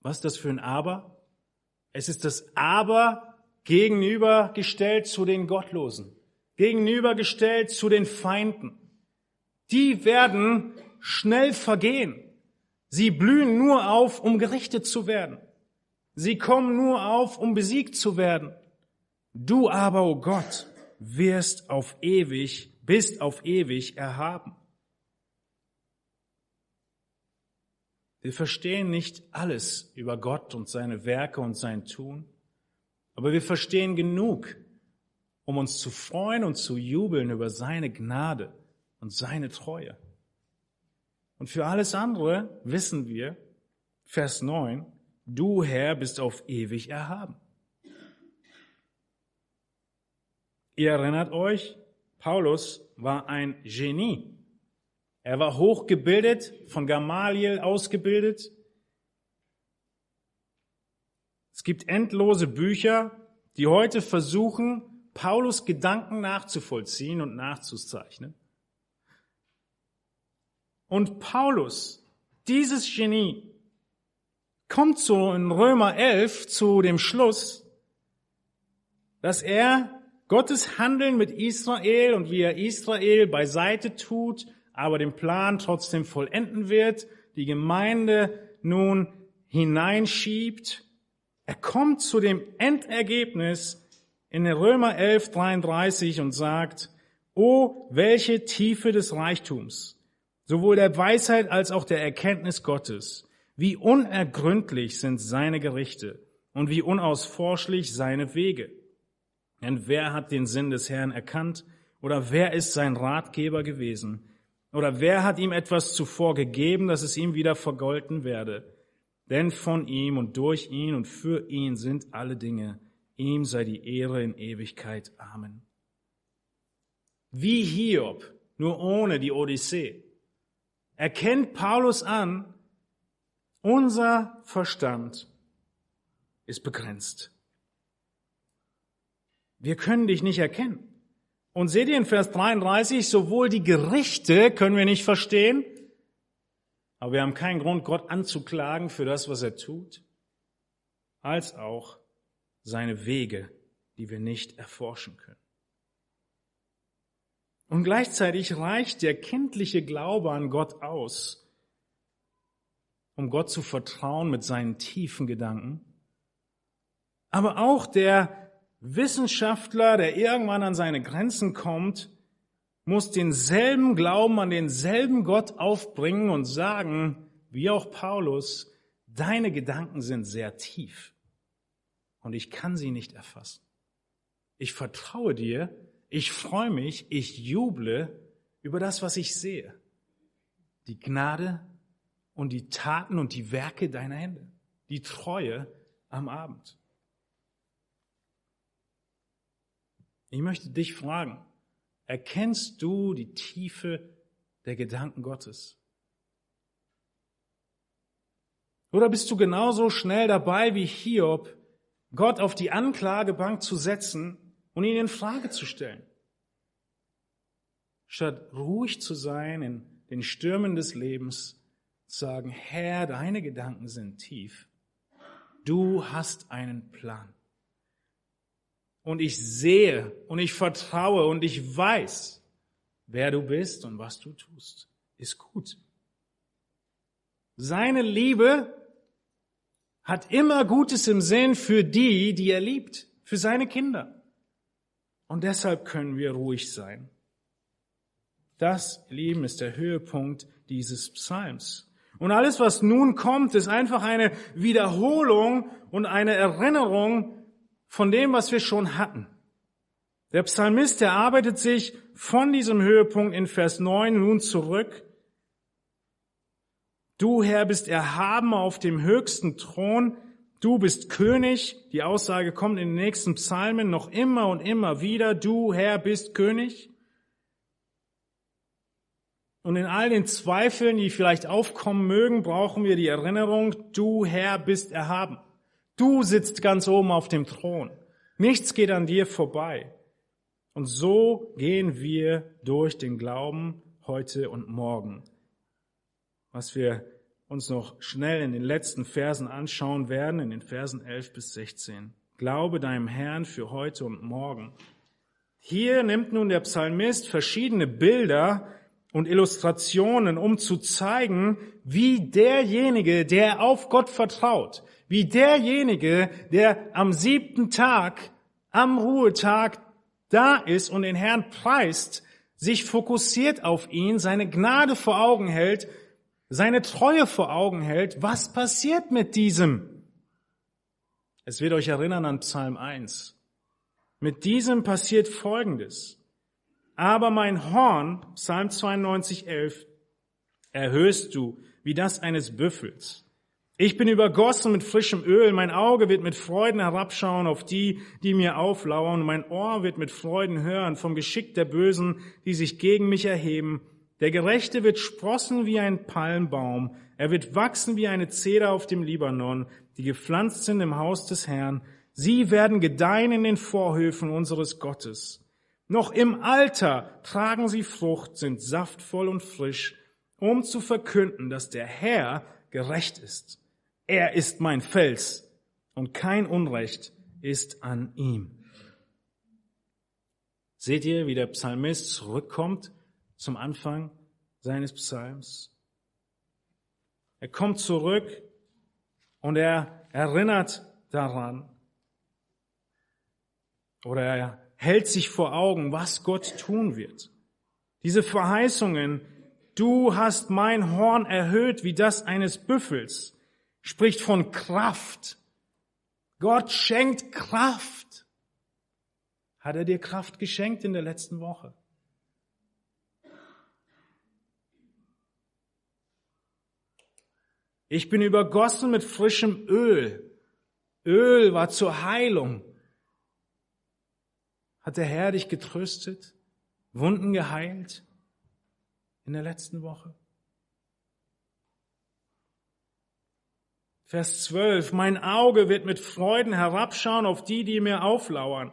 Was ist das für ein Aber? Es ist das Aber gegenübergestellt zu den Gottlosen, gegenübergestellt zu den Feinden. Die werden schnell vergehen. Sie blühen nur auf, um gerichtet zu werden. Sie kommen nur auf, um besiegt zu werden. Du aber, o oh Gott, wirst auf ewig, bist auf ewig erhaben. Wir verstehen nicht alles über Gott und seine Werke und sein Tun. Aber wir verstehen genug, um uns zu freuen und zu jubeln über seine Gnade und seine Treue. Und für alles andere wissen wir, Vers 9, du Herr bist auf ewig erhaben. Ihr erinnert euch, Paulus war ein Genie. Er war hochgebildet, von Gamaliel ausgebildet. Es gibt endlose Bücher, die heute versuchen, Paulus Gedanken nachzuvollziehen und nachzuzeichnen. Und Paulus, dieses Genie, kommt so in Römer 11 zu dem Schluss, dass er Gottes Handeln mit Israel und wie er Israel beiseite tut, aber den Plan trotzdem vollenden wird, die Gemeinde nun hineinschiebt Er kommt zu dem Endergebnis in Römer 11, 33 und sagt, O, welche Tiefe des Reichtums, sowohl der Weisheit als auch der Erkenntnis Gottes. Wie unergründlich sind seine Gerichte und wie unausforschlich seine Wege. Denn wer hat den Sinn des Herrn erkannt oder wer ist sein Ratgeber gewesen? Oder wer hat ihm etwas zuvor gegeben, dass es ihm wieder vergolten werde? Denn von ihm und durch ihn und für ihn sind alle Dinge. Ihm sei die Ehre in Ewigkeit. Amen. Wie Hiob, nur ohne die Odyssee, erkennt Paulus an, unser Verstand ist begrenzt. Wir können dich nicht erkennen. Und seht ihr in Vers 33, sowohl die Gerichte können wir nicht verstehen, aber wir haben keinen Grund, Gott anzuklagen für das, was er tut, als auch seine Wege, die wir nicht erforschen können. Und gleichzeitig reicht der kindliche Glaube an Gott aus, um Gott zu vertrauen mit seinen tiefen Gedanken. Aber auch der Wissenschaftler, der irgendwann an seine Grenzen kommt, muss denselben Glauben an denselben Gott aufbringen und sagen, wie auch Paulus, deine Gedanken sind sehr tief und ich kann sie nicht erfassen. Ich vertraue dir, ich freue mich, ich juble über das, was ich sehe. Die Gnade und die Taten und die Werke deiner Hände. Die Treue am Abend. Ich möchte dich fragen, erkennst du die Tiefe der Gedanken Gottes? Oder bist du genauso schnell dabei wie Hiob, Gott auf die Anklagebank zu setzen und ihn in Frage zu stellen. Statt ruhig zu sein in den Stürmen des Lebens, sagen, Herr, deine Gedanken sind tief. Du hast einen Plan. Und ich sehe und ich vertraue und ich weiß, wer du bist und was du tust, ist gut. Seine Liebe hat immer Gutes im Sinn für die, die er liebt, für seine Kinder. Und deshalb können wir ruhig sein. Das, Lieben, ist der Höhepunkt dieses Psalms. Und alles, was nun kommt, ist einfach eine Wiederholung und eine Erinnerung von dem, was wir schon hatten. Der Psalmist, der arbeitet sich von diesem Höhepunkt in Vers 9 nun zurück Du, Herr, bist erhaben auf dem höchsten Thron. Du bist König. Die Aussage kommt in den nächsten Psalmen noch immer und immer wieder. Du, Herr, bist König. Und in all den Zweifeln, die vielleicht aufkommen mögen, brauchen wir die Erinnerung, du, Herr, bist erhaben. Du sitzt ganz oben auf dem Thron. Nichts geht an dir vorbei. Und so gehen wir durch den Glauben heute und morgen was wir uns noch schnell in den letzten Versen anschauen werden, in den Versen 11 bis 16. Glaube deinem Herrn für heute und morgen. Hier nimmt nun der Psalmist verschiedene Bilder und Illustrationen, um zu zeigen, wie derjenige, der auf Gott vertraut, wie derjenige, der am siebten Tag, am Ruhetag da ist und den Herrn preist, sich fokussiert auf ihn, seine Gnade vor Augen hält seine Treue vor Augen hält, was passiert mit diesem? Es wird euch erinnern an Psalm 1. Mit diesem passiert Folgendes. Aber mein Horn, Psalm 92, 11, erhöhst du wie das eines Büffels. Ich bin übergossen mit frischem Öl, mein Auge wird mit Freuden herabschauen auf die, die mir auflauern, mein Ohr wird mit Freuden hören vom Geschick der Bösen, die sich gegen mich erheben. Der Gerechte wird sprossen wie ein Palmbaum. Er wird wachsen wie eine Zeder auf dem Libanon, die gepflanzt sind im Haus des Herrn. Sie werden gedeihen in den Vorhöfen unseres Gottes. Noch im Alter tragen sie Frucht, sind saftvoll und frisch, um zu verkünden, dass der Herr gerecht ist. Er ist mein Fels und kein Unrecht ist an ihm. Seht ihr, wie der Psalmist zurückkommt zum Anfang seines Psalms. Er kommt zurück und er erinnert daran. Oder er hält sich vor Augen, was Gott tun wird. Diese Verheißungen, du hast mein Horn erhöht wie das eines Büffels, spricht von Kraft. Gott schenkt Kraft. Hat er dir Kraft geschenkt in der letzten Woche? Ich bin übergossen mit frischem Öl. Öl war zur Heilung. Hat der Herr dich getröstet, Wunden geheilt in der letzten Woche? Vers 12, mein Auge wird mit Freuden herabschauen auf die, die mir auflauern.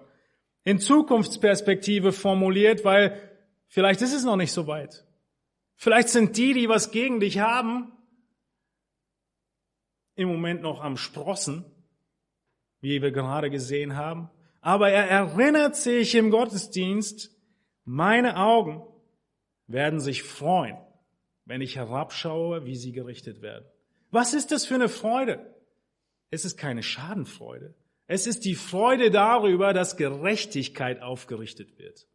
In Zukunftsperspektive formuliert, weil vielleicht ist es noch nicht so weit. Vielleicht sind die, die was gegen dich haben, im Moment noch am Sprossen, wie wir gerade gesehen haben. Aber er erinnert sich im Gottesdienst, meine Augen werden sich freuen, wenn ich herabschaue, wie sie gerichtet werden. Was ist das für eine Freude? Es ist keine Schadenfreude. Es ist die Freude darüber, dass Gerechtigkeit aufgerichtet wird.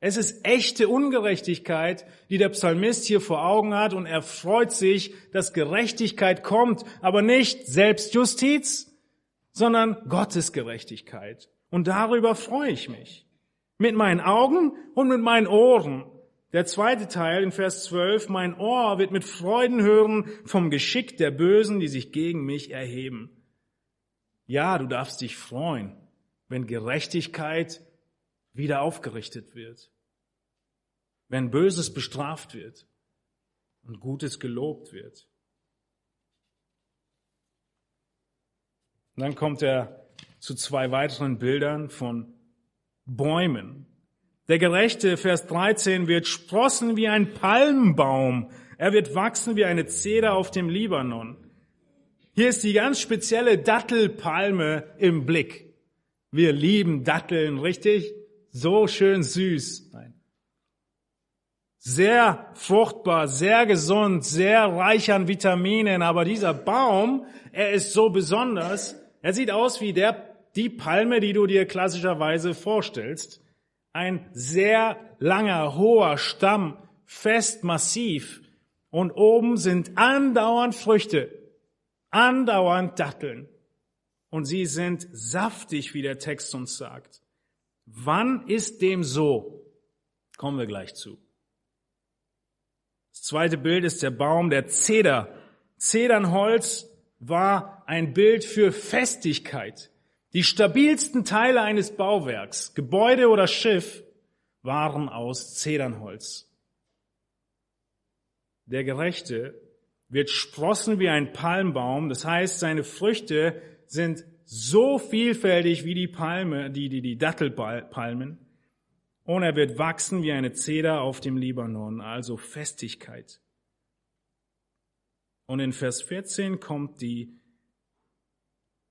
Es ist echte Ungerechtigkeit, die der Psalmist hier vor Augen hat und er freut sich, dass Gerechtigkeit kommt, aber nicht Selbstjustiz, sondern Gottes Gerechtigkeit. Und darüber freue ich mich. Mit meinen Augen und mit meinen Ohren. Der zweite Teil in Vers 12, mein Ohr wird mit Freuden hören vom Geschick der Bösen, die sich gegen mich erheben. Ja, du darfst dich freuen, wenn Gerechtigkeit wieder aufgerichtet wird wenn Böses bestraft wird und Gutes gelobt wird. Und dann kommt er zu zwei weiteren Bildern von Bäumen. Der Gerechte, Vers 13, wird sprossen wie ein Palmbaum. Er wird wachsen wie eine Zeder auf dem Libanon. Hier ist die ganz spezielle Dattelpalme im Blick. Wir lieben Datteln, richtig? So schön süß. Nein sehr fruchtbar, sehr gesund, sehr reich an Vitaminen, aber dieser Baum, er ist so besonders, er sieht aus wie der, die Palme, die du dir klassischerweise vorstellst. Ein sehr langer, hoher Stamm, fest, massiv. Und oben sind andauernd Früchte, andauernd Datteln. Und sie sind saftig, wie der Text uns sagt. Wann ist dem so? Kommen wir gleich zu. Das zweite Bild ist der Baum der Zeder. Zedernholz war ein Bild für Festigkeit. Die stabilsten Teile eines Bauwerks, Gebäude oder Schiff, waren aus Zedernholz. Der Gerechte wird sprossen wie ein Palmbaum, das heißt, seine Früchte sind so vielfältig wie die Palme, die, die, die Dattelpalmen. Und er wird wachsen wie eine Zeder auf dem Libanon, also Festigkeit. Und in Vers 14 kommt die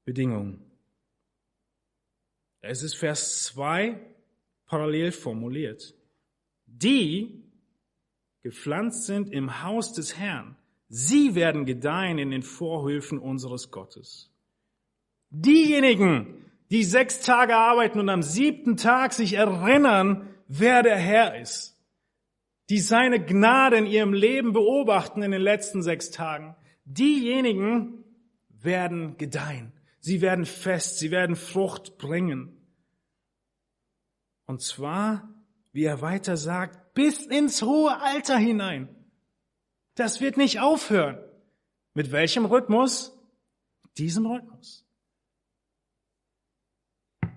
Bedingung. Es ist Vers 2 parallel formuliert. Die gepflanzt sind im Haus des Herrn, sie werden gedeihen in den Vorhöfen unseres Gottes. Diejenigen, die sechs Tage arbeiten und am siebten Tag sich erinnern, wer der Herr ist, die seine Gnade in ihrem Leben beobachten in den letzten sechs Tagen, diejenigen werden gedeihen. Sie werden fest, sie werden Frucht bringen. Und zwar, wie er weiter sagt, bis ins hohe Alter hinein. Das wird nicht aufhören. Mit welchem Rhythmus? Diesem Rhythmus.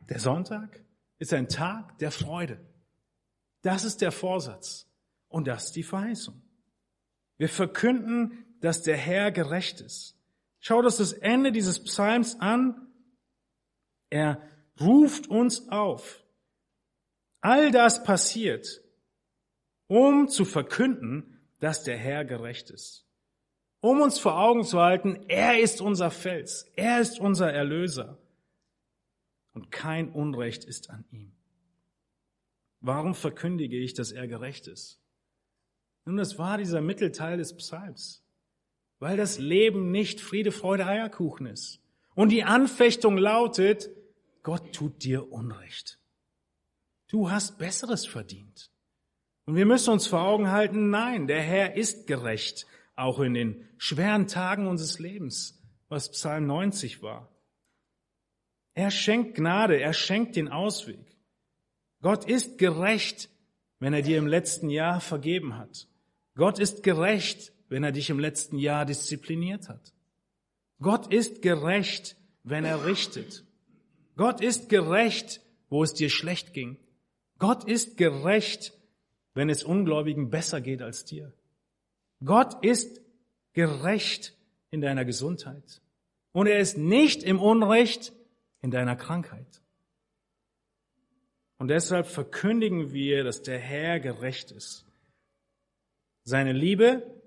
Der Sonntag ist ein Tag der Freude. Das ist der Vorsatz und das ist die Verheißung. Wir verkünden, dass der Herr gerecht ist. Schaut uns das Ende dieses Psalms an. Er ruft uns auf. All das passiert, um zu verkünden, dass der Herr gerecht ist. Um uns vor Augen zu halten, er ist unser Fels, er ist unser Erlöser und kein Unrecht ist an ihm. Warum verkündige ich, dass er gerecht ist? Nun, das war dieser Mittelteil des Psalms, weil das Leben nicht Friede, Freude, Eierkuchen ist. Und die Anfechtung lautet, Gott tut dir Unrecht. Du hast Besseres verdient. Und wir müssen uns vor Augen halten, nein, der Herr ist gerecht, auch in den schweren Tagen unseres Lebens, was Psalm 90 war. Er schenkt Gnade, er schenkt den Ausweg. Gott ist gerecht, wenn er dir im letzten Jahr vergeben hat. Gott ist gerecht, wenn er dich im letzten Jahr diszipliniert hat. Gott ist gerecht, wenn er richtet. Gott ist gerecht, wo es dir schlecht ging. Gott ist gerecht, wenn es Ungläubigen besser geht als dir. Gott ist gerecht in deiner Gesundheit. Und er ist nicht im Unrecht in deiner Krankheit. Und deshalb verkündigen wir, dass der Herr gerecht ist. Seine Liebe,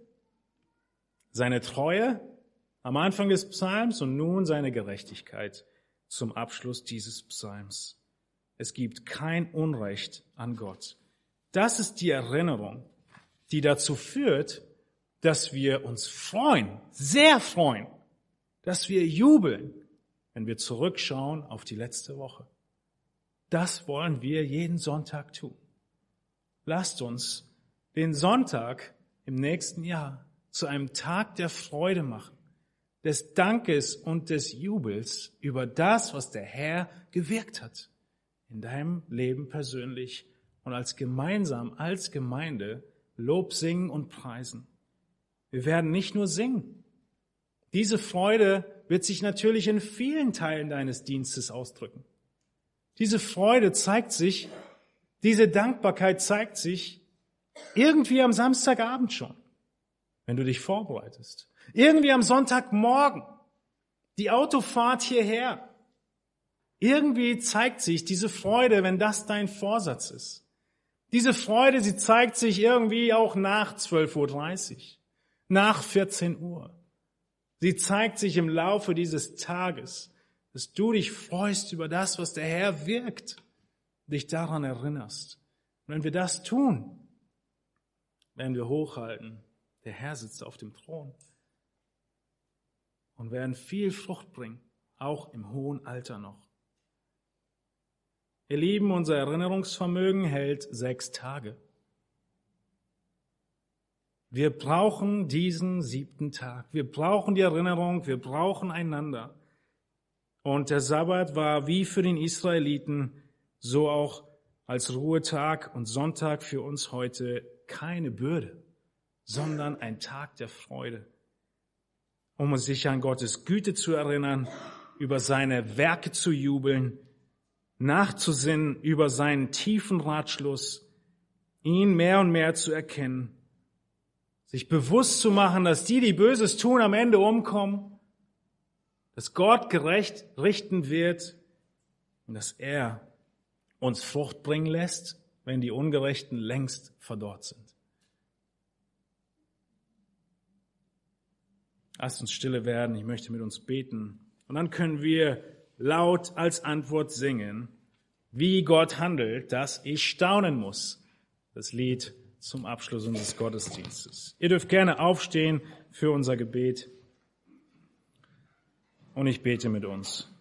seine Treue am Anfang des Psalms und nun seine Gerechtigkeit zum Abschluss dieses Psalms. Es gibt kein Unrecht an Gott. Das ist die Erinnerung, die dazu führt, dass wir uns freuen, sehr freuen, dass wir jubeln, wenn wir zurückschauen auf die letzte Woche. Das wollen wir jeden Sonntag tun. Lasst uns den Sonntag im nächsten Jahr zu einem Tag der Freude machen, des Dankes und des Jubels über das, was der Herr gewirkt hat in deinem Leben persönlich und als gemeinsam, als Gemeinde Lob singen und preisen. Wir werden nicht nur singen. Diese Freude wird sich natürlich in vielen Teilen deines Dienstes ausdrücken. Diese Freude zeigt sich, diese Dankbarkeit zeigt sich irgendwie am Samstagabend schon, wenn du dich vorbereitest. Irgendwie am Sonntagmorgen, die Autofahrt hierher. Irgendwie zeigt sich diese Freude, wenn das dein Vorsatz ist. Diese Freude, sie zeigt sich irgendwie auch nach 12.30 Uhr, nach 14 Uhr. Sie zeigt sich im Laufe dieses Tages, dass du dich freust über das, was der Herr wirkt, dich daran erinnerst. Und wenn wir das tun, werden wir hochhalten, der Herr sitzt auf dem Thron und werden viel Frucht bringen, auch im hohen Alter noch. Ihr Lieben, unser Erinnerungsvermögen hält sechs Tage. Wir brauchen diesen siebten Tag. Wir brauchen die Erinnerung. Wir brauchen einander. Und der Sabbat war wie für den Israeliten, so auch als Ruhetag und Sonntag für uns heute keine Bürde, sondern ein Tag der Freude, um sich an Gottes Güte zu erinnern, über seine Werke zu jubeln, nachzusinnen über seinen tiefen Ratschluss, ihn mehr und mehr zu erkennen, sich bewusst zu machen, dass die, die Böses tun, am Ende umkommen dass Gott gerecht richten wird und dass er uns Frucht bringen lässt, wenn die Ungerechten längst verdorrt sind. Lasst uns stille werden, ich möchte mit uns beten. Und dann können wir laut als Antwort singen, wie Gott handelt, dass ich staunen muss. Das Lied zum Abschluss unseres Gottesdienstes. Ihr dürft gerne aufstehen für unser Gebet. Und ich bete mit uns.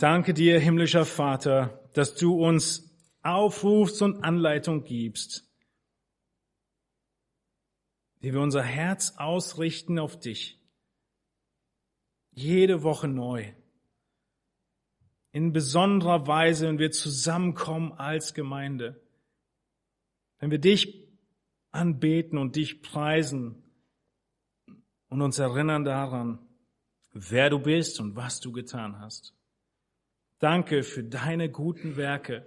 Danke dir, himmlischer Vater, dass du uns aufrufst und Anleitung gibst, wie wir unser Herz ausrichten auf dich jede Woche neu. In besonderer Weise, wenn wir zusammenkommen als Gemeinde. Wenn wir dich anbeten und dich preisen und uns erinnern daran, wer du bist und was du getan hast. Danke für deine guten Werke,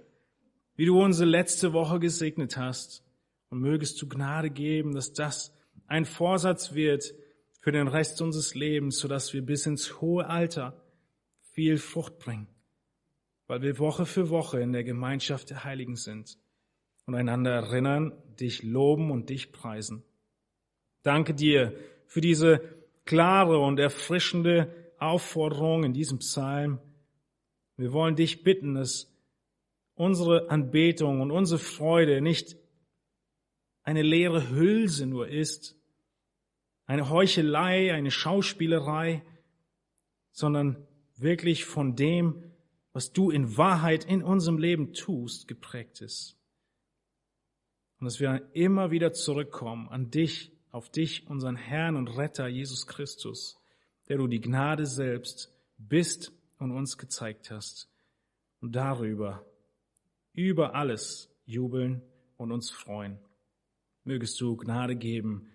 wie du unsere letzte Woche gesegnet hast. Und mögest du Gnade geben, dass das ein Vorsatz wird, für den Rest unseres Lebens, sodass wir bis ins hohe Alter viel Frucht bringen, weil wir Woche für Woche in der Gemeinschaft der Heiligen sind und einander erinnern, dich loben und dich preisen. Danke dir für diese klare und erfrischende Aufforderung in diesem Psalm. Wir wollen dich bitten, dass unsere Anbetung und unsere Freude nicht eine leere Hülse nur ist, eine Heuchelei, eine Schauspielerei, sondern wirklich von dem, was du in Wahrheit in unserem Leben tust, geprägt ist. Und dass wir immer wieder zurückkommen an dich, auf dich, unseren Herrn und Retter Jesus Christus, der du die Gnade selbst bist und uns gezeigt hast. Und darüber, über alles jubeln und uns freuen. Mögest du Gnade geben,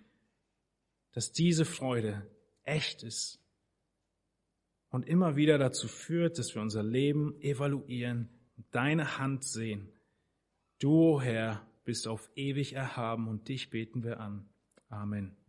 dass diese Freude echt ist und immer wieder dazu führt, dass wir unser Leben evaluieren und deine Hand sehen. Du, Herr, bist auf ewig erhaben und dich beten wir an. Amen.